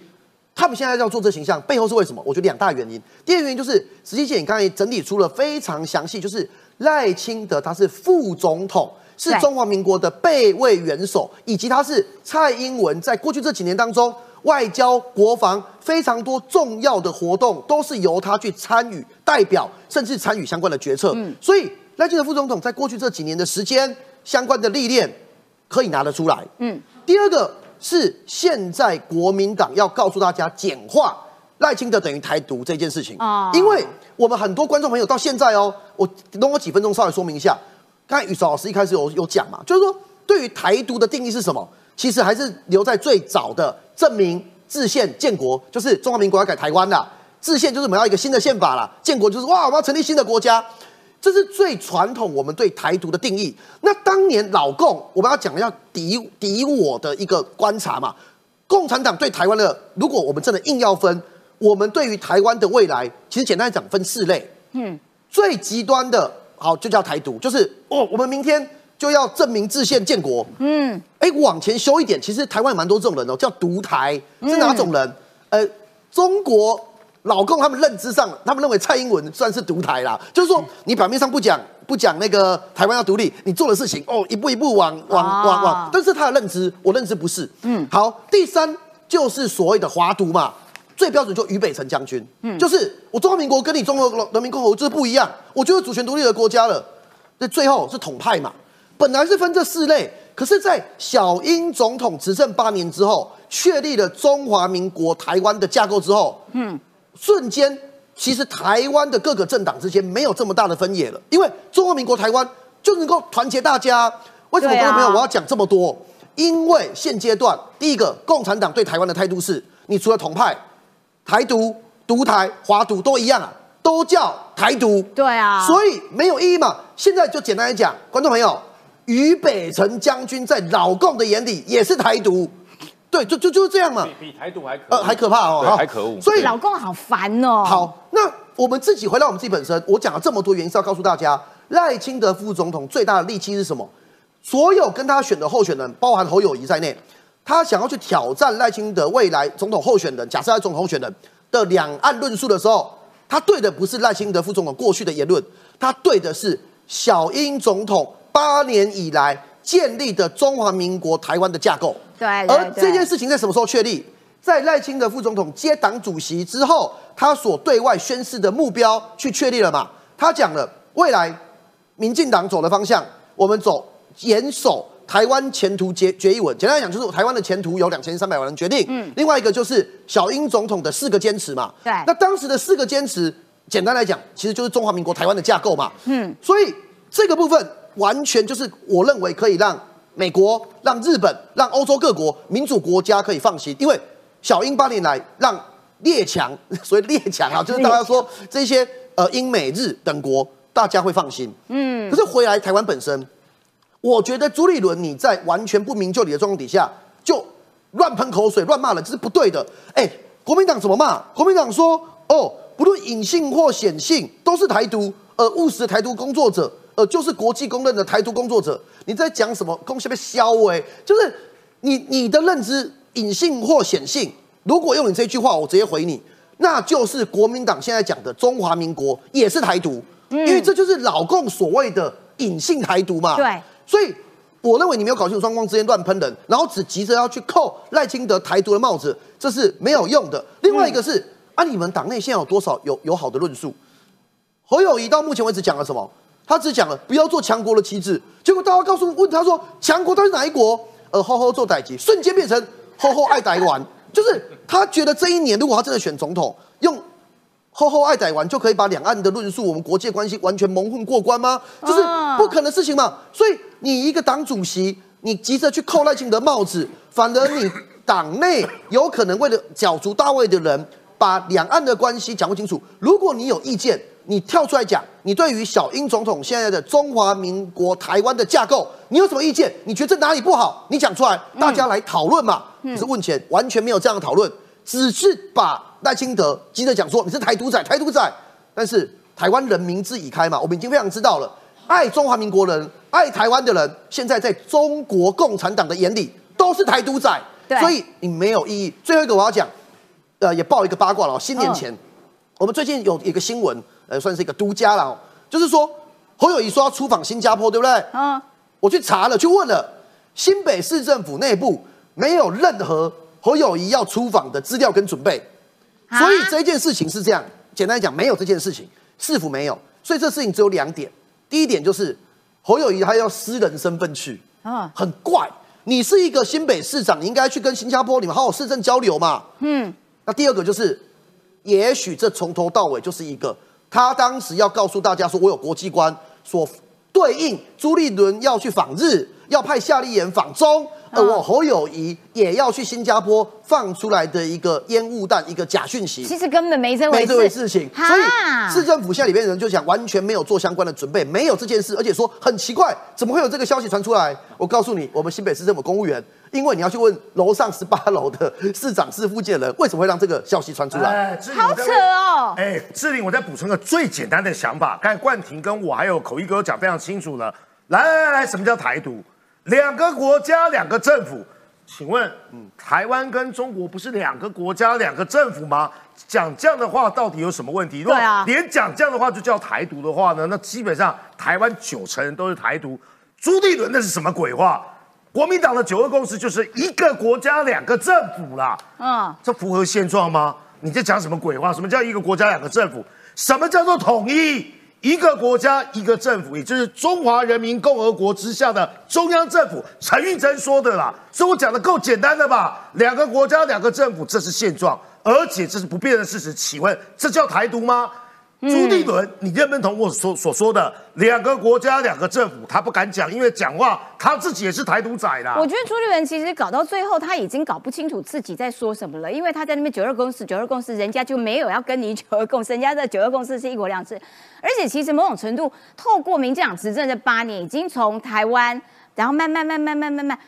他们现在要做这形象，背后是为什么？我觉得两大原因。第二个原因就是，实际姐你刚才整理出了非常详细，就是赖清德他是副总统，是中华民国的备位元首，以及他是蔡英文在过去这几年当中，外交、国防非常多重要的活动都是由他去参与、代表，甚至参与相关的决策。嗯，所以赖清德副总统在过去这几年的时间，相关的历练可以拿得出来。嗯，第二个。是现在国民党要告诉大家简化赖清德等于台独这件事情啊，因为我们很多观众朋友到现在哦，我等我几分钟稍微说明一下。刚才宇韶老师一开始有有讲嘛，就是说对于台独的定义是什么？其实还是留在最早的证明制宪建国，就是中华民国要改台湾的制宪，就是我们要一个新的宪法了。建国就是哇，我们要成立新的国家，这是最传统我们对台独的定义。那当年老共我们要讲要敌敌我的一个观察嘛，共产党对台湾的，如果我们真的硬要分。我们对于台湾的未来，其实简单讲分四类。嗯，最极端的，好就叫台独，就是哦，我们明天就要证明自宪建国。嗯，哎，往前修一点，其实台湾蛮多这种人哦，叫独台是哪种人？呃，中国老共他们认知上，他们认为蔡英文算是独台啦，就是说你表面上不讲不讲那个台湾要独立，你做的事情哦，一步一步往往往往，但是他的认知，我认知不是。嗯，好，第三就是所谓的华独嘛。最标准就俞北辰将军，嗯，就是我中华民国跟你中国人民共和国就是不一样，我就是主权独立的国家了。那最后是统派嘛，本来是分这四类，可是，在小英总统执政八年之后，确立了中华民国台湾的架构之后，嗯，瞬间其实台湾的各个政党之间没有这么大的分野了，因为中华民国台湾就能够团结大家。为什么观众朋友我要讲这么多？因为现阶段第一个，共产党对台湾的态度是，你除了统派。台独、独台、华独都一样啊，都叫台独。对啊，所以没有意义嘛。现在就简单来讲，观众朋友，俞北辰将军在老共的眼里也是台独，对，就就就是这样嘛。比台独还可呃还可怕哦，还可恶。所以老共好烦哦。好，那我们自己回到我们自己本身，我讲了这么多原因是要告诉大家，赖清德副总统最大的利器是什么？所有跟他选的候选人，包含侯友谊在内。他想要去挑战赖清德未来总统候选人，假设他总统候选人的两岸论述的时候，他对的不是赖清德副总统过去的言论，他对的是小英总统八年以来建立的中华民国台湾的架构。对，而这件事情在什么时候确立？在赖清德副总统接党主席之后，他所对外宣示的目标去确立了嘛？他讲了未来民进党走的方向，我们走严守。台湾前途决决议文，简单来讲就是台湾的前途由两千三百万人决定。嗯，另外一个就是小英总统的四个坚持嘛。对，那当时的四个坚持，简单来讲，其实就是中华民国台湾的架构嘛。嗯，所以这个部分完全就是我认为可以让美国、让日本、让欧洲各国民主国家可以放心，因为小英八年来让列强，所谓列强啊，就是大家说这些呃英美日等国，大家会放心。嗯，可是回来台湾本身。我觉得朱立伦你在完全不明就里的状况底下就乱喷口水、乱骂人，这是不对的。哎，国民党怎么骂？国民党说：“哦，不论隐性或显性，都是台独，呃，务实的台独工作者，呃，就是国际公认的台独工作者。”你在讲什么？恭喜被消哎！就是你你的认知隐性或显性，如果用你这句话，我直接回你，那就是国民党现在讲的中华民国也是台独，因为这就是老共所谓的隐性台独嘛。对。所以，我认为你没有搞清楚双方之间乱喷人，然后只急着要去扣赖清德台独的帽子，这是没有用的。另外一个是啊，你们党内现在有多少有有好的论述？侯友谊到目前为止讲了什么？他只讲了不要做强国的旗帜，结果大家告诉问他说强国到底是哪一国？呃，吼吼做代级，瞬间变成吼吼爱台湾，就是他觉得这一年如果他真的选总统，用。厚厚爱台湾就可以把两岸的论述，我们国际关系完全蒙混过关吗？这是不可能的事情嘛。所以你一个党主席，你急着去扣赖清德帽子，反而你党内有可能为了角逐大位的人，把两岸的关系讲不清楚。如果你有意见，你跳出来讲，你对于小英总统现在的中华民国台湾的架构，你有什么意见？你觉得哪里不好？你讲出来，大家来讨论嘛。可是问前完全没有这样的讨论，只是把。赖清德急着讲说你是台独仔，台独仔，但是台湾人民智已开嘛，我们已经非常知道了，爱中华民国人、爱台湾的人，现在在中国共产党的眼里都是台独仔，所以你没有意义。最后一个我要讲，呃，也报一个八卦了。新年前，我们最近有一个新闻，呃，算是一个独家了，就是说侯友谊说要出访新加坡，对不对？嗯，我去查了，去问了新北市政府内部，没有任何侯友谊要出访的资料跟准备。所以这件事情是这样，简单来讲，没有这件事情，市府没有？所以这事情只有两点。第一点就是侯友谊他要私人身份去，啊，很怪。你是一个新北市长，你应该去跟新加坡你们好好市政交流嘛。嗯。那第二个就是也许这从头到尾就是一个，他当时要告诉大家说，我有国际观，所对应朱立伦要去访日，要派夏立言访中。呃，我侯友谊也要去新加坡放出来的一个烟雾弹，一个假讯息，其实根本没这回事，没这回事情。所以市政府现在里面的人就讲，完全没有做相关的准备，没有这件事，而且说很奇怪，怎么会有这个消息传出来？我告诉你，我们新北市政府公务员，因为你要去问楼上十八楼的市长是附近人，为什么会让这个消息传出来？好扯哦！哎，志玲，我再补充个最简单的想法，刚才冠廷跟我还有口译哥讲非常清楚了。来来来，什么叫台独？两个国家，两个政府，请问，台湾跟中国不是两个国家，两个政府吗？讲这样的话到底有什么问题？对啊，连讲这样的话就叫台独的话呢？那基本上台湾九成人都是台独。朱立伦那是什么鬼话？国民党的九二共识就是一个国家两个政府啦。嗯，这符合现状吗？你在讲什么鬼话？什么叫一个国家两个政府？什么叫做统一？一个国家一个政府，也就是中华人民共和国之下的中央政府，陈玉珍说的啦，所以我讲的够简单的吧？两个国家两个政府，这是现状，而且这是不变的事实。请问这叫台独吗？朱立伦，你认不认同我所所说的两个国家、两个政府？他不敢讲，因为讲话他自己也是台独仔啦。我觉得朱立伦其实搞到最后，他已经搞不清楚自己在说什么了，因为他在那边九二共识，九二共识，人家就没有要跟你九二共识，人家的九二共识是一国两制。而且其实某种程度，透过民进党执政这八年，已经从台湾，然后慢慢慢慢慢慢慢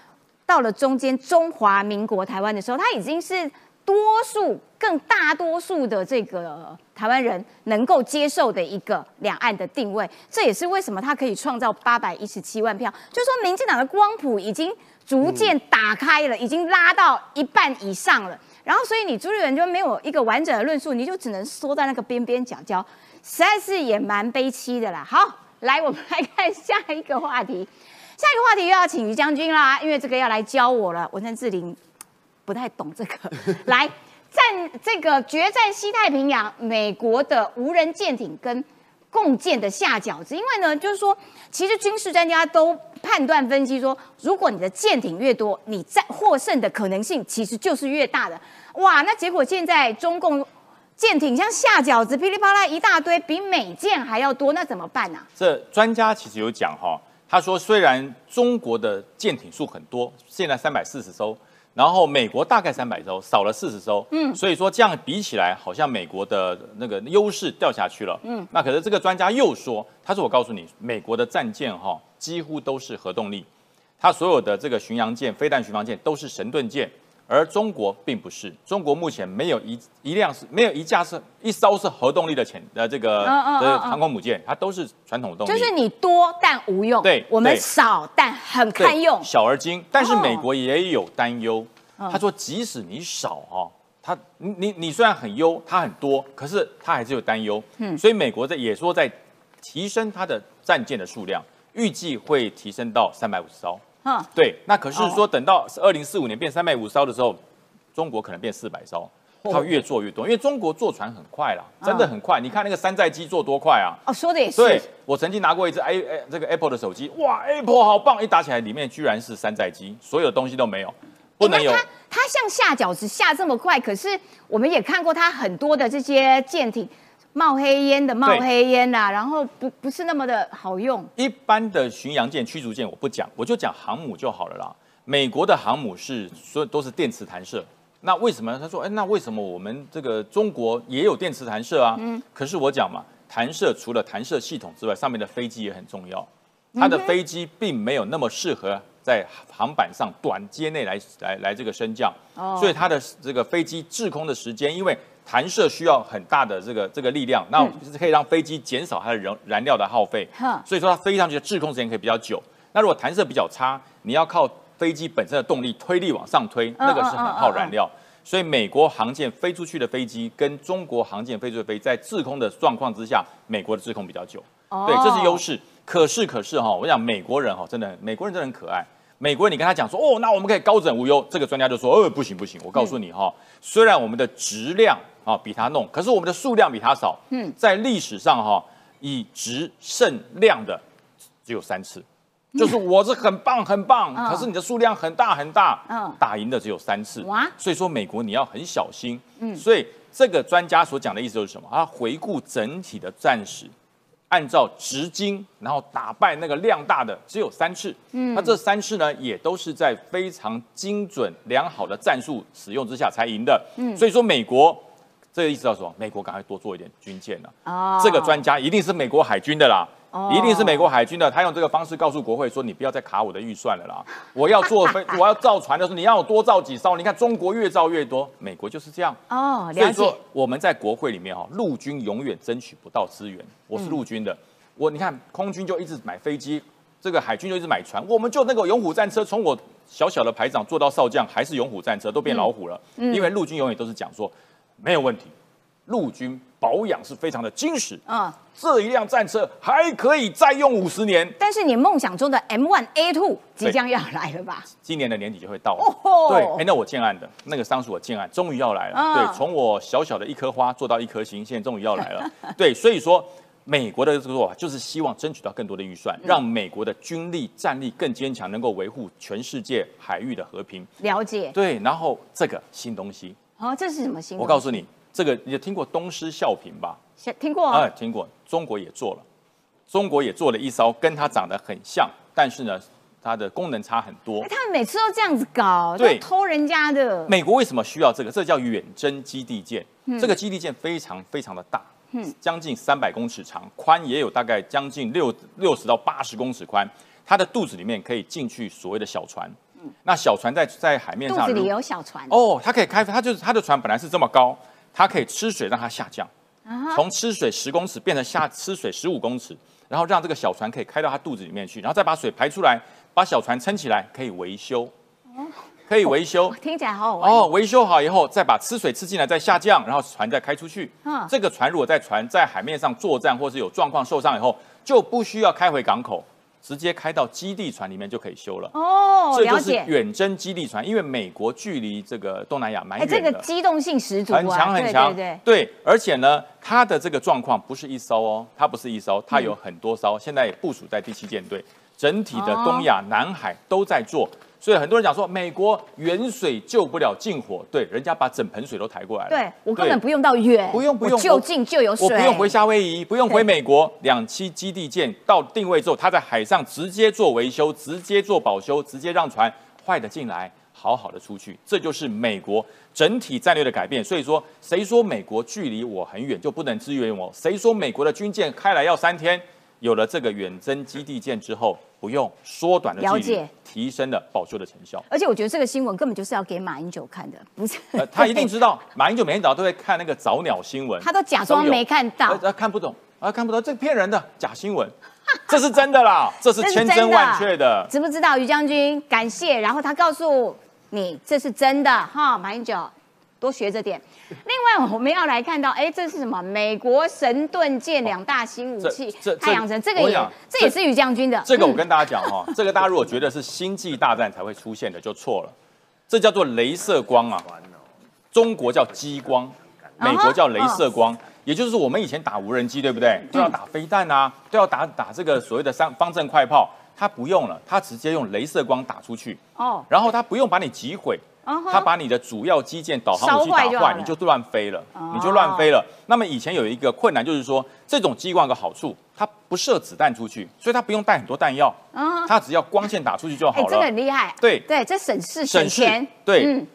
到了中间中华民国台湾的时候，他已经是。多数更大多数的这个台湾人能够接受的一个两岸的定位，这也是为什么他可以创造八百一十七万票，就说民进党的光谱已经逐渐打开了，已经拉到一半以上了。然后，所以你朱立伦就没有一个完整的论述，你就只能缩在那个边边角角，实在是也蛮悲戚的啦。好，来我们来看下一个话题，下一个话题又要请于将军啦，因为这个要来教我了，文山志玲。不太懂这个，来战这个决战西太平洋，美国的无人舰艇跟共建的下饺子。因为呢，就是说，其实军事专家都判断分析说，如果你的舰艇越多，你战获胜的可能性其实就是越大的。哇，那结果现在中共舰艇像下饺子，噼里啪啦一大堆，比美舰还要多，那怎么办呢？这专家其实有讲哈，他说虽然中国的舰艇数很多，现在三百四十艘。然后美国大概三百艘，少了四十艘，嗯，所以说这样比起来，好像美国的那个优势掉下去了，嗯，那可是这个专家又说，他说我告诉你，美国的战舰哈几乎都是核动力，它所有的这个巡洋舰、飞弹巡防舰都是神盾舰。而中国并不是，中国目前没有一一辆是没有一架是一艘是核动力的潜呃这个的航空母舰，它都是传统动力。就是你多但无用，对，我们少但很堪用，小而精。但是美国也有担忧，他说即使你少哈，他你你你虽然很优，它很多，可是他还是有担忧。嗯，所以美国在也说在提升它的战舰的数量，预计会提升到三百五十艘。嗯，对，那可是说等到二零四五年变三百五艘的时候，中国可能变四百艘，它越做越多，因为中国坐船很快啦，真的很快。你看那个山寨机做多快啊！哦，说的也是。对，我曾经拿过一只 A 这个 Apple 的手机，哇，Apple 好棒！一打起来，里面居然是山寨机，所有的东西都没有，不能有。它它像下饺子下这么快，可是我们也看过它很多的这些舰艇。冒黑烟的冒黑烟啊，然后不不是那么的好用。一般的巡洋舰、驱逐舰我不讲，我就讲航母就好了啦。美国的航母是所有都是电磁弹射，那为什么？他说，哎，那为什么我们这个中国也有电磁弹射啊？嗯。可是我讲嘛，弹射除了弹射系统之外，上面的飞机也很重要。它的飞机并没有那么适合在航板上短接内来来来这个升降，所以它的这个飞机滞空的时间，因为弹射需要很大的这个这个力量，那就是可以让飞机减少它的燃燃料的耗费，所以说它飞上去的滞空时间可以比较久。那如果弹射比较差，你要靠飞机本身的动力推力往上推，那个是很耗燃料。所以美国航舰飞出去的飞机跟中国航舰飞出的飞，在滞空的状况之下，美国的滞空比较久，对，这是优势。可是可是哈，我想美国人哈，真的美国人真的很可爱。美国人，你跟他讲说，哦，那我们可以高枕无忧。这个专家就说，呃，不行不行，我告诉你哈，虽然我们的质量啊比他弄，可是我们的数量比他少。嗯，在历史上哈，以质胜量的只有三次，就是我是很棒很棒，可是你的数量很大很大，嗯，打赢的只有三次，哇，所以说美国你要很小心，嗯，所以这个专家所讲的意思就是什么？他回顾整体的战史，按照直经，然后打败那个量大的只有三次，嗯，那这三次呢，也都是在非常精准良好的战术使用之下才赢的，嗯，所以说美国。这个意思叫什么？美国赶快多做一点军舰了。哦，这个专家一定是美国海军的啦，一定是美国海军的。他用这个方式告诉国会说：“你不要再卡我的预算了啦！我要做飞，我要造船的时候，你要多造几艘。你看中国越造越多，美国就是这样。哦，所以说我们在国会里面哈，陆军永远争取不到资源。我是陆军的，我你看空军就一直买飞机，这个海军就一直买船，我们就那个勇虎战车，从我小小的排长做到少将，还是勇虎战车，都变老虎了。因为陆军永远都是讲说。”没有问题，陆军保养是非常的精实。嗯，这一辆战车还可以再用五十年。但是你梦想中的 M1A2 即将要来了吧？今年的年底就会到。哦，对，哎，那我建案的那个桑树我建案终于要来了。对，从我小小的一颗花做到一颗星，现在终于要来了。对，所以说美国的这个做法就是希望争取到更多的预算，让美国的军力战力更坚强，能够维护全世界海域的和平。了解。对，然后这个新东西。哦，这是什么新？我告诉你，这个你听过东施效颦吧？听过啊，听过。中国也做了，中国也做了一艘，跟它长得很像，但是呢，它的功能差很多。他们每次都这样子搞，对，偷人家的。美国为什么需要这个？这叫远征基地舰。这个基地舰非常非常的大，嗯，将近三百公尺长，宽也有大概将近六六十到八十公尺宽。它的肚子里面可以进去所谓的小船。那小船在在海面上，肚子里有小船哦，它可以开，它就是它的船本来是这么高，它可以吃水让它下降，从吃水十公尺变成下吃水十五公尺，然后让这个小船可以开到它肚子里面去，然后再把水排出来，把小船撑起来，可以维修，可以维修，听起来好好玩哦。维修好以后，再把吃水吃进来，再下降，然后船再开出去。嗯，这个船如果在船在海面上作战或是有状况受伤以后，就不需要开回港口。直接开到基地船里面就可以修了。哦，这就是远征基地船，因为美国距离这个东南亚蛮远的，这个机动性十足，很强很强，对对，而且呢，它的这个状况不是一艘哦，它不是一艘，它有很多艘，现在也部署在第七舰队，整体的东亚、南海都在做。所以很多人讲说，美国远水救不了近火，对，人家把整盆水都抬过来了。对我根本不用到远，不用不用，就近就有水，我不用回夏威夷，不用回美国，两栖基地舰到定位之后，它在海上直接做维修，直接做保修，直接让船坏的进来，好好的出去，这就是美国整体战略的改变。所以说，谁说美国距离我很远就不能支援我？谁说美国的军舰开来要三天？有了这个远征基地舰之后，不用缩短了距离，提升了保修的成效。而且我觉得这个新闻根本就是要给马英九看的，不是？他一定知道，马英九每天早上都会看那个早鸟新闻，他都假装没看到，啊，看不懂，啊，看不懂，这骗人的假新闻，这是真的啦，这是 千真万确的。知不知道于将军？感谢，然后他告诉你这是真的哈，马英九。多学着点。另外，我们要来看到，哎，这是什么？美国神盾舰两大新武器，太阳神，这个也，这也是宇将军的。这个我跟大家讲哈，这个大家如果觉得是星际大战才会出现的，就错了。这叫做镭射光啊，中国叫激光，美国叫镭射光，也就是我们以前打无人机，对不对？都要打飞弹啊，都要打打这个所谓的三方阵快炮，它不用了，它直接用镭射光打出去。哦，然后它不用把你击毁。他把你的主要基建导航武器打坏，你就乱飞了，你就乱飞了。那么以前有一个困难，就是说这种激光有个好处，它不射子弹出去，所以它不用带很多弹药，它只要光线打出去就好了。这个很厉害，对。对，这省事省钱，对，嗯，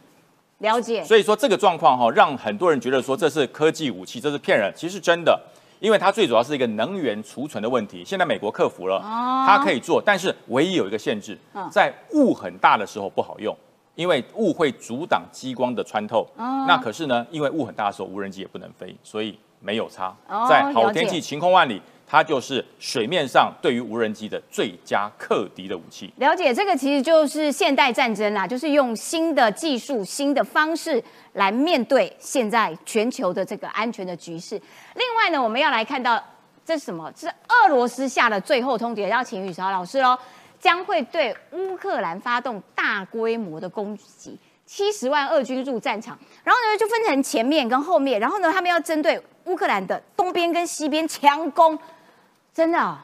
了解。所以说这个状况哈，让很多人觉得说这是科技武器，这是骗人，其实真的，因为它最主要是一个能源储存的问题。现在美国克服了，它可以做，但是唯一有一个限制，在雾很大的时候不好用。因为雾会阻挡激光的穿透，那可是呢，因为雾很大的时候，无人机也不能飞，所以没有差。在好天气、晴空万里，它就是水面上对于无人机的最佳克敌的武器。了解，这个其实就是现代战争啦，就是用新的技术、新的方式来面对现在全球的这个安全的局势。另外呢，我们要来看到这是什么？是俄罗斯下的最后通牒，要请雨潮老师喽。将会对乌克兰发动大规模的攻击，七十万俄军入战场，然后呢就分成前面跟后面，然后呢他们要针对乌克兰的东边跟西边强攻，真的？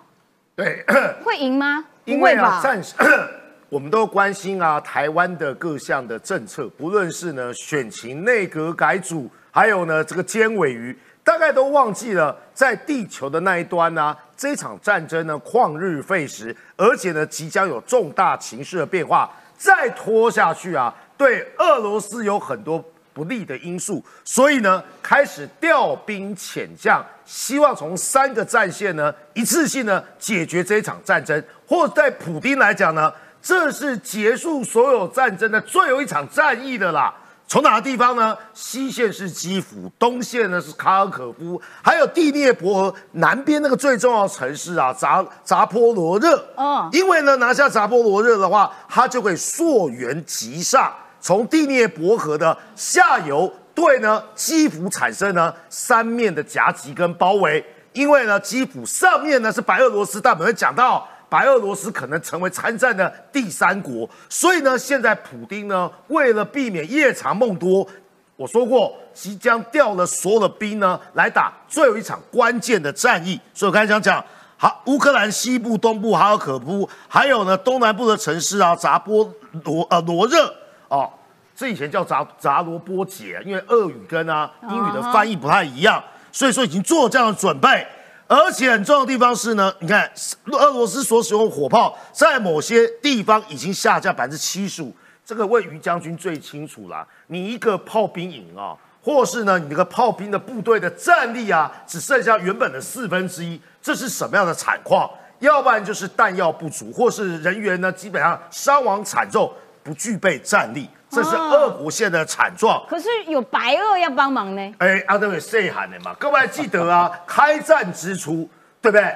对，会赢吗？因为啊，战时 我们都关心啊，台湾的各项的政策，不论是呢选情、内阁改组，还有呢这个尖尾鱼，大概都忘记了在地球的那一端呢，这场战争呢旷日费时，而且呢即将有重大情势的变化，再拖下去啊，对俄罗斯有很多。不利的因素，所以呢，开始调兵遣将，希望从三个战线呢一次性呢解决这一场战争。或在普丁来讲呢，这是结束所有战争的最后一场战役的啦。从哪个地方呢？西线是基辅，东线呢是卡尔可夫，还有第聂伯河南边那个最重要的城市啊，扎扎波罗热。嗯，因为呢拿下扎波罗热的话，它就可以溯源急上。从第聂伯河的下游对呢基辅产生呢三面的夹击跟包围，因为呢基辅上面呢是白俄罗斯，但我们会讲到白俄罗斯可能成为参战的第三国，所以呢现在普丁呢为了避免夜长梦多，我说过即将调了所有的兵呢来打最后一场关键的战役，所以我刚才想讲，好乌克兰西部、东部哈尔可夫，还有呢东南部的城市啊扎波罗呃罗热。哦，这以前叫扎扎罗波杰，因为俄语跟啊英语的翻译不太一样，所以说已经做这样的准备。而且很重要的地方是呢，你看俄罗斯所使用火炮在某些地方已经下降百分之七十五，这个位于将军最清楚了。你一个炮兵营啊，或是呢你那个炮兵的部队的战力啊，只剩下原本的四分之一，这是什么样的惨况？要不然就是弹药不足，或是人员呢基本上伤亡惨重。不具备战力，这是俄国现的惨状。可是有白俄要帮忙呢。哎，阿德伟谁喊的嘛？各位记得啊，开战之初，对不对？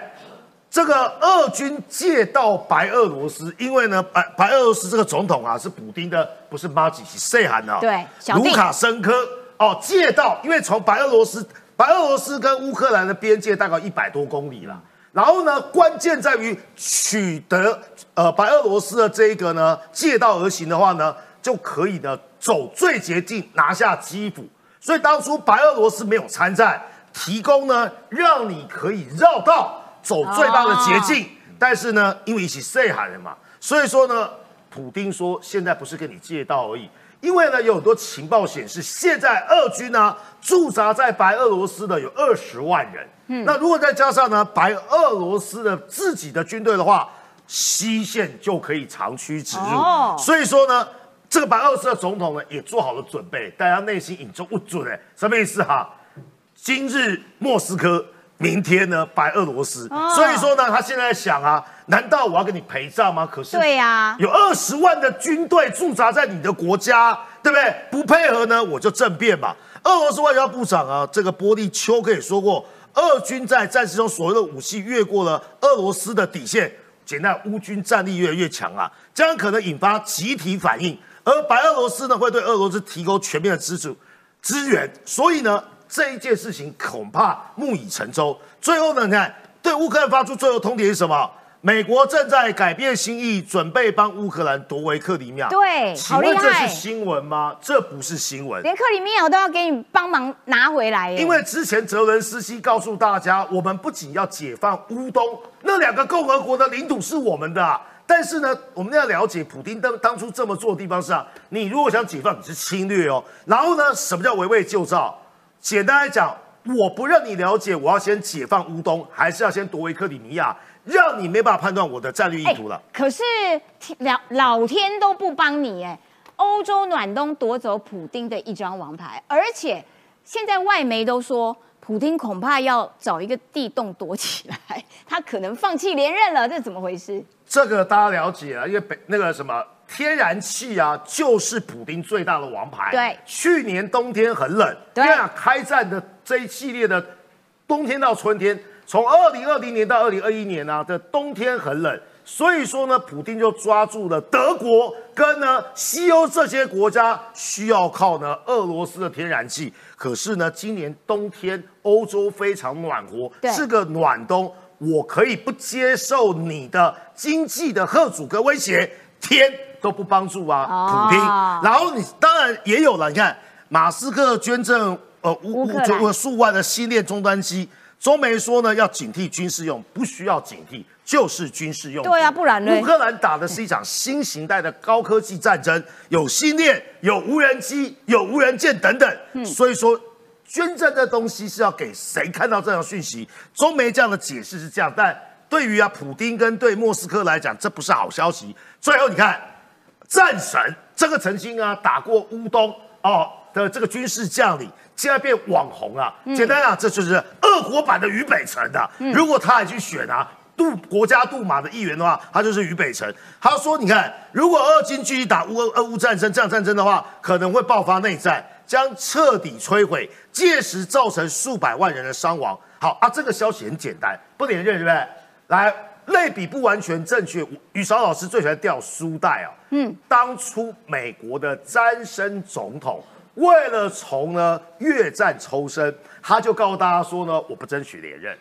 这个俄军借到白俄罗斯，因为呢，白白俄罗斯这个总统啊是普丁的，不是马吉西谁喊的？对，卢卡申科哦，借到，因为从白俄罗斯，白俄罗斯跟乌克兰的边界大概一百多公里了。然后呢，关键在于取得呃白俄罗斯的这一个呢借道而行的话呢，就可以呢走最捷径拿下基辅。所以当初白俄罗斯没有参战，提供呢让你可以绕道走最大的捷径。但是呢，因为一起 say 喊了嘛，所以说呢，普丁说现在不是跟你借道而已，因为呢有很多情报显示，现在俄军呢驻扎在白俄罗斯的有二十万人。那如果再加上呢，白俄罗斯的自己的军队的话，西线就可以长驱直入。所以说呢，这个白俄罗斯的总统呢也做好了准备，大家内心隐中不准哎，什么意思哈？今日莫斯科，明天呢白俄罗斯。所以说呢，他现在想啊，难道我要跟你陪葬吗？可是对呀，有二十万的军队驻扎在你的国家，对不对？不配合呢，我就政变嘛。俄罗斯外交部长啊，这个波利丘克也说过。俄军在战事中所用的武器越过了俄罗斯的底线，简单，乌军战力越来越强啊，将可能引发集体反应，而白俄罗斯呢会对俄罗斯提供全面的支助支援，所以呢这一件事情恐怕木已成舟。最后呢，你看对乌克兰发出最后通牒是什么？美国正在改变心意，准备帮乌克兰夺回克里米亚。对，请问这是新闻吗？这不是新闻，连克里米亚都要给你帮忙拿回来。因为之前泽伦斯基告诉大家，我们不仅要解放乌东那两个共和国的领土是我们的，但是呢，我们要了解普京当当初这么做的地方是啊，你如果想解放，你是侵略哦。然后呢，什么叫围魏救赵？简单来讲，我不让你了解，我要先解放乌东，还是要先夺回克里米亚？让你没办法判断我的战略意图了。可是老老天都不帮你哎，欧洲暖冬夺走普丁的一张王牌，而且现在外媒都说，普丁恐怕要找一个地洞躲起来，他可能放弃连任了，这怎么回事？这个大家了解啊，因为北那个什么天然气啊，就是普丁最大的王牌。对，去年冬天很冷，对啊，开战的这一系列的冬天到春天。从二零二零年到二零二一年呢，的冬天很冷，所以说呢，普京就抓住了德国跟呢西欧这些国家需要靠呢俄罗斯的天然气。可是呢，今年冬天欧洲非常暖和，是个暖冬，我可以不接受你的经济的贺阻跟威胁，天都不帮助啊，普京。然后你当然也有了，你看马斯克捐赠呃五五数万的星链终端机。中媒说呢，要警惕军事用，不需要警惕，就是军事用。对啊，不然呢？乌克兰打的是一场新形代的高科技战争，有星链，有无人机，有无人舰等等。嗯，所以说捐赠的东西是要给谁看到这样讯息？中媒这样的解释是这样，但对于啊普丁跟对莫斯科来讲，这不是好消息。最后你看，战神这个曾经啊打过乌东哦的这个军事将领。现在变网红啊，简单啊，这就是俄国版的俞北辰的。如果他还去选啊杜国家杜马的议员的话，他就是俞北辰。他说：“你看，如果俄军继续打乌俄乌战争这样战争的话，可能会爆发内战，将彻底摧毁，届时造成数百万人的伤亡。”好啊，这个消息很简单，不连任对不对？来类比不完全正确，雨韶老师最喜欢掉书袋啊。嗯，当初美国的詹森总统。为了从呢越战抽身，他就告诉大家说呢，我不争取连任，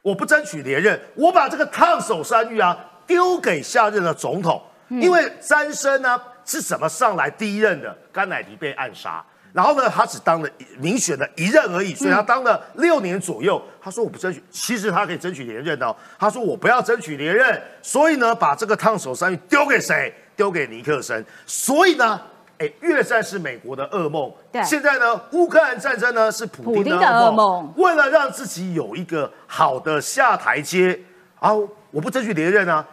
我不争取连任，我把这个烫手山芋啊丢给下任的总统，因为詹森呢是怎么上来第一任的？甘乃迪被暗杀，然后呢他只当了民选的一任而已，所以他当了六年左右。他说我不争取，其实他可以争取连任的。他说我不要争取连任，所以呢把这个烫手山芋丢给谁？丢给尼克森。所以呢。哎，越战是美国的噩梦。对，现在呢，乌克兰战争呢是普京的噩梦。为了让自己有一个好的下台阶啊，我不争取连任啊。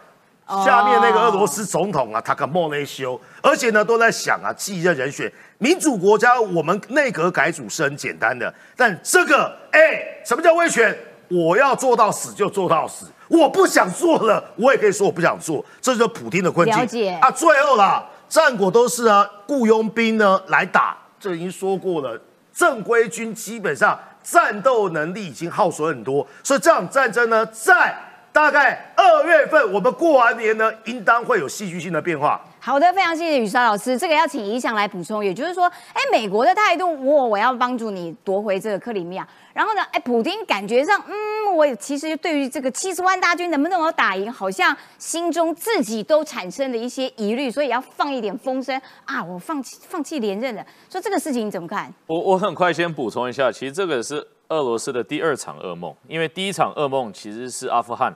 下面那个俄罗斯总统啊，他跟莫内修，而且呢都在想啊，继任人选。民主国家，我们内阁改组是很简单的，但这个，哎，什么叫威权？我要做到死就做到死，我不想做了，我也可以说我不想做，这就是普京的困境。了解啊，最后啦。战果都是啊，雇佣兵呢来打，这已经说过了。正规军基本上战斗能力已经耗损很多，所以这场战争呢，在大概二月份我们过完年呢，应当会有戏剧性的变化。好的，非常谢谢雨莎老师。这个要请怡翔来补充，也就是说，哎，美国的态度，我我要帮助你夺回这个克里米亚。然后呢，哎，普京感觉上，嗯，我其实对于这个七十万大军能不能够打赢，好像心中自己都产生了一些疑虑，所以要放一点风声啊，我放弃放弃连任了。说这个事情你怎么看？我我很快先补充一下，其实这个是俄罗斯的第二场噩梦，因为第一场噩梦其实是阿富汗。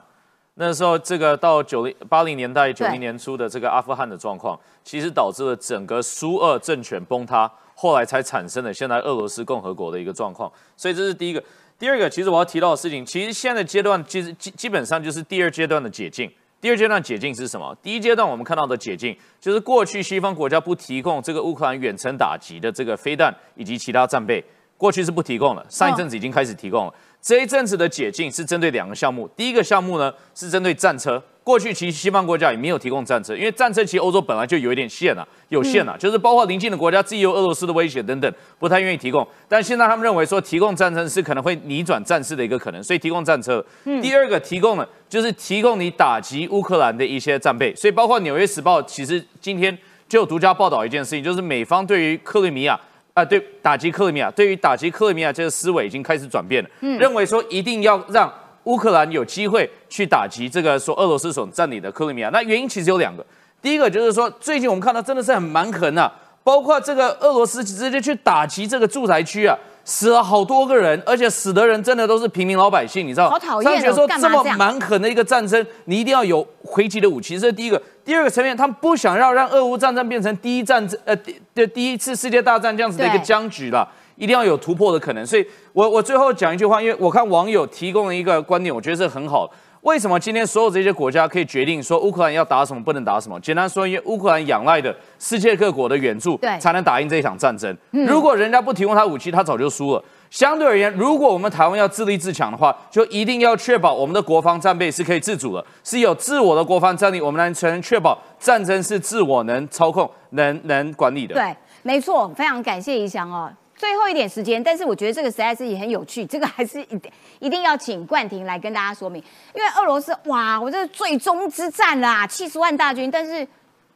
那时候，这个到九零八零年代、九零年初的这个阿富汗的状况，其实导致了整个苏俄政权崩塌，后来才产生了现在俄罗斯共和国的一个状况。所以这是第一个。第二个，其实我要提到的事情，其实现在阶段其实基基本上就是第二阶段的解禁。第二阶段解禁是什么？第一阶段我们看到的解禁，就是过去西方国家不提供这个乌克兰远程打击的这个飞弹以及其他战备，过去是不提供了，上一阵子已经开始提供了。这一阵子的解禁是针对两个项目，第一个项目呢是针对战车，过去其实西方国家也没有提供战车，因为战车其实欧洲本来就有一点限了，有限了，就是包括邻近的国家自己有俄罗斯的威胁等等，不太愿意提供。但现在他们认为说提供战车是可能会逆转战事的一个可能，所以提供战车。第二个提供呢，就是提供你打击乌克兰的一些战备，所以包括纽约时报其实今天就有独家报道一件事情，就是美方对于克里米亚。啊，对，打击克里米亚，对于打击克里米亚这个思维已经开始转变了，认为说一定要让乌克兰有机会去打击这个说俄罗斯所占领的克里米亚。那原因其实有两个，第一个就是说最近我们看到真的是很蛮横啊，包括这个俄罗斯直接去打击这个住宅区啊。死了好多个人，而且死的人真的都是平民老百姓，你知道？好讨厌！觉得说这么蛮横的一个战争，你一定要有回击的武器，这是第一个。第二个层面，他们不想要让俄乌战争变成第一战争，呃，的第一次世界大战这样子的一个僵局了，一定要有突破的可能。所以，我我最后讲一句话，因为我看网友提供了一个观点，我觉得是很好。为什么今天所有这些国家可以决定说乌克兰要打什么，不能打什么？简单说，因为乌克兰仰赖的世界各国的援助，对，才能打赢这一场战争。如果人家不提供他武器，他早就输了。相对而言，如果我们台湾要自立自强的话，就一定要确保我们的国防战备是可以自主的，是有自我的国防战力，我们才能确保战争是自我能操控、能能管理的。对，没错，非常感谢怡翔哦。最后一点时间，但是我觉得这个实在是也很有趣，这个还是一一定要请冠廷来跟大家说明，因为俄罗斯哇，我这是最终之战啦，七十万大军，但是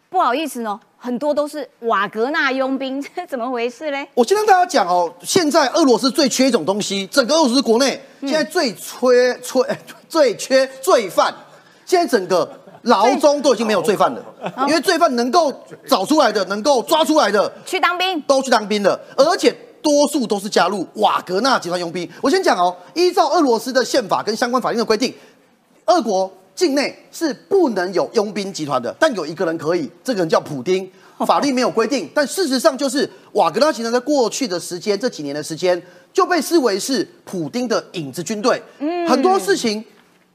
不好意思呢，很多都是瓦格纳佣兵，这怎么回事嘞？我先跟大家讲哦，现在俄罗斯最缺一种东西，整个俄罗斯国内现在最缺缺最缺罪犯，现在整个。牢中都已经没有罪犯了，因为罪犯能够找出来的、能够抓出来的，去当兵，都去当兵了。而且多数都是加入瓦格纳集团佣兵。我先讲哦，依照俄罗斯的宪法跟相关法令的规定，俄国境内是不能有佣兵集团的，但有一个人可以，这个人叫普丁。法律没有规定，但事实上就是瓦格纳集团在过去的时间这几年的时间就被视为是普丁的影子军队。嗯，很多事情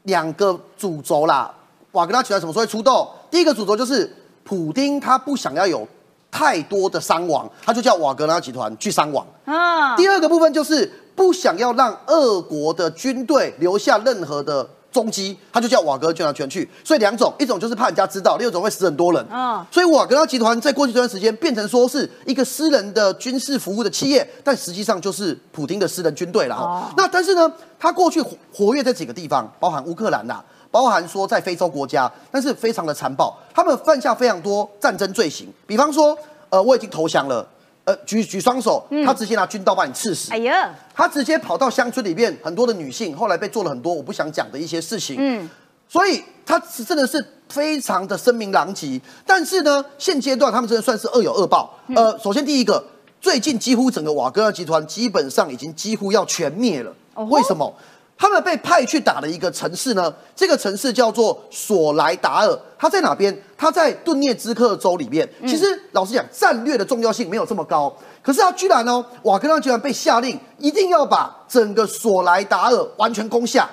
两个主轴啦。瓦格纳集团什么时候会出动？第一个主轴就是普丁他不想要有太多的伤亡，他就叫瓦格纳集团去伤亡。啊，第二个部分就是不想要让俄国的军队留下任何的。踪迹，他就叫瓦格集团全去，所以两种，一种就是怕人家知道，另一种会死很多人。啊，所以瓦格纳集团在过去这段时间变成说是一个私人的军事服务的企业，但实际上就是普京的私人军队了。哦，那但是呢，他过去活跃在几个地方，包含乌克兰呐，包含说在非洲国家，但是非常的残暴，他们犯下非常多战争罪行，比方说，呃，我已经投降了。呃，举举双手，他直接拿军刀把你刺死。哎呀，他直接跑到乡村里面，很多的女性后来被做了很多我不想讲的一些事情。嗯，所以他真的是非常的声名狼藉。但是呢，现阶段他们真的算是恶有恶报。呃，首先第一个，最近几乎整个瓦格纳集团基本上已经几乎要全灭了。为什么？他们被派去打的一个城市呢？这个城市叫做索莱达尔，它在哪边？它在顿涅茨克州里面。其实老实讲，战略的重要性没有这么高。可是他居然呢，瓦格纳居然被下令一定要把整个索莱达尔完全攻下。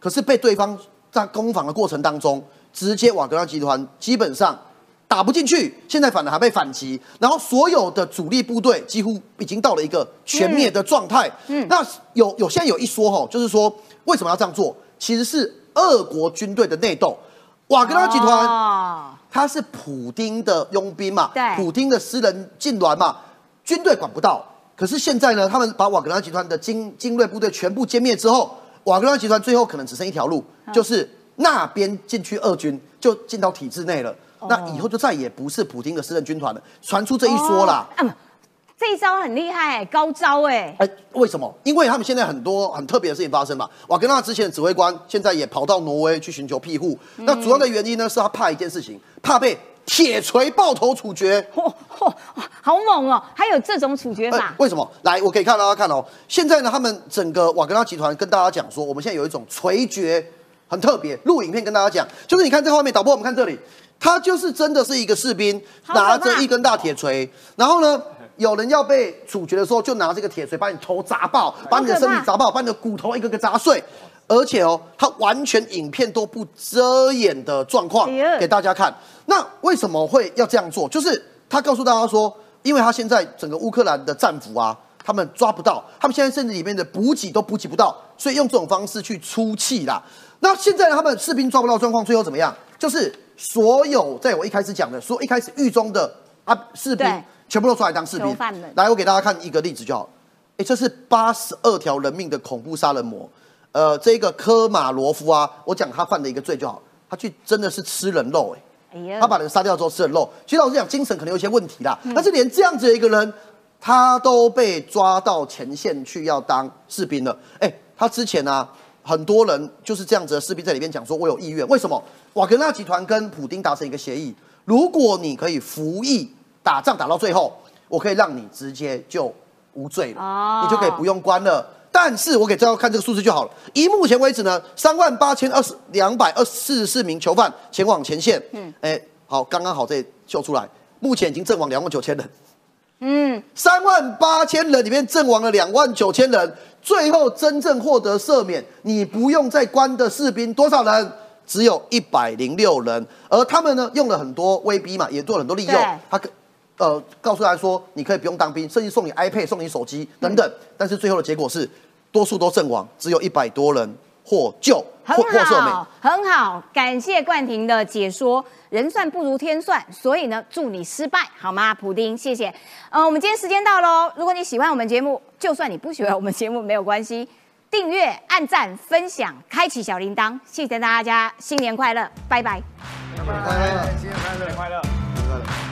可是被对方在攻防的过程当中，直接瓦格纳集团基本上。打不进去，现在反而还被反击，然后所有的主力部队几乎已经到了一个全灭的状态。嗯，那有有现在有一说哈，就是说为什么要这样做？其实是俄国军队的内斗。瓦格纳集团，他是普丁的佣兵嘛，对，普丁的私人痉挛嘛，军队管不到。可是现在呢，他们把瓦格纳集团的精精锐部队全部歼灭之后，瓦格纳集团最后可能只剩一条路，就是那边进去俄军就进到体制内了。那以后就再也不是普京的私人军团了，传出这一说啦。嗯，这一招很厉害，高招哎。哎，为什么？因为他们现在很多很特别的事情发生嘛。瓦格纳之前的指挥官现在也跑到挪威去寻求庇护。那主要的原因呢，是他怕一件事情，怕被铁锤爆头处决。嚯嚯，好猛哦！还有这种处决法？为什么？来，我可以看大家看哦。现在呢，他们整个瓦格纳集团跟大家讲说，我们现在有一种锤决，很特别。录影片跟大家讲，就是你看这画面，导播，我们看这里。他就是真的是一个士兵，拿着一根大铁锤，然后呢，有人要被处决的时候，就拿这个铁锤把你头砸爆，把你的身体砸爆，把你的骨头一个个砸碎，而且哦，他完全影片都不遮掩的状况给大家看。那为什么会要这样做？就是他告诉大家说，因为他现在整个乌克兰的战俘啊，他们抓不到，他们现在甚至里面的补给都补给不到，所以用这种方式去出气啦。那现在他们士兵抓不到状况，最后怎么样？就是所有在我一开始讲的，说一开始狱中的啊士兵，全部都出来当士兵。来，我给大家看一个例子就好。哎，这是八十二条人命的恐怖杀人魔。呃，这个科马罗夫啊，我讲他犯的一个罪就好，他去真的是吃人肉，哎，他把人杀掉之后吃人肉。其实老实讲，精神可能有些问题啦。但是连这样子的一个人，他都被抓到前线去要当士兵了。哎，他之前呢？很多人就是这样子的士兵在里面讲说，我有意愿。为什么？瓦格纳集团跟普丁达成一个协议，如果你可以服役打仗打到最后，我可以让你直接就无罪了，你就可以不用关了。但是我给大家看这个数字就好了。以目前为止呢，三万八千二十两百二四十四名囚犯前往前线。嗯，哎，好，刚刚好这秀出来，目前已经阵亡两万九千人。嗯，三万八千人里面阵亡了两万九千人。最后真正获得赦免，你不用再关的士兵多少人？只有一百零六人。而他们呢，用了很多威逼嘛，也做了很多利诱。他呃告诉他说，你可以不用当兵，甚至送你 iPad、送你手机等等。但是最后的结果是，多数都阵亡，只有一百多人获救。很好，很好，感谢冠廷的解说。人算不如天算，所以呢，祝你失败，好吗？普丁，谢谢。嗯，我们今天时间到喽。如果你喜欢我们节目，就算你不喜欢我们节目没有关系，订阅、按赞、分享、开启小铃铛，谢谢大家，新年快乐，拜拜。新年快乐，新年快乐，快乐。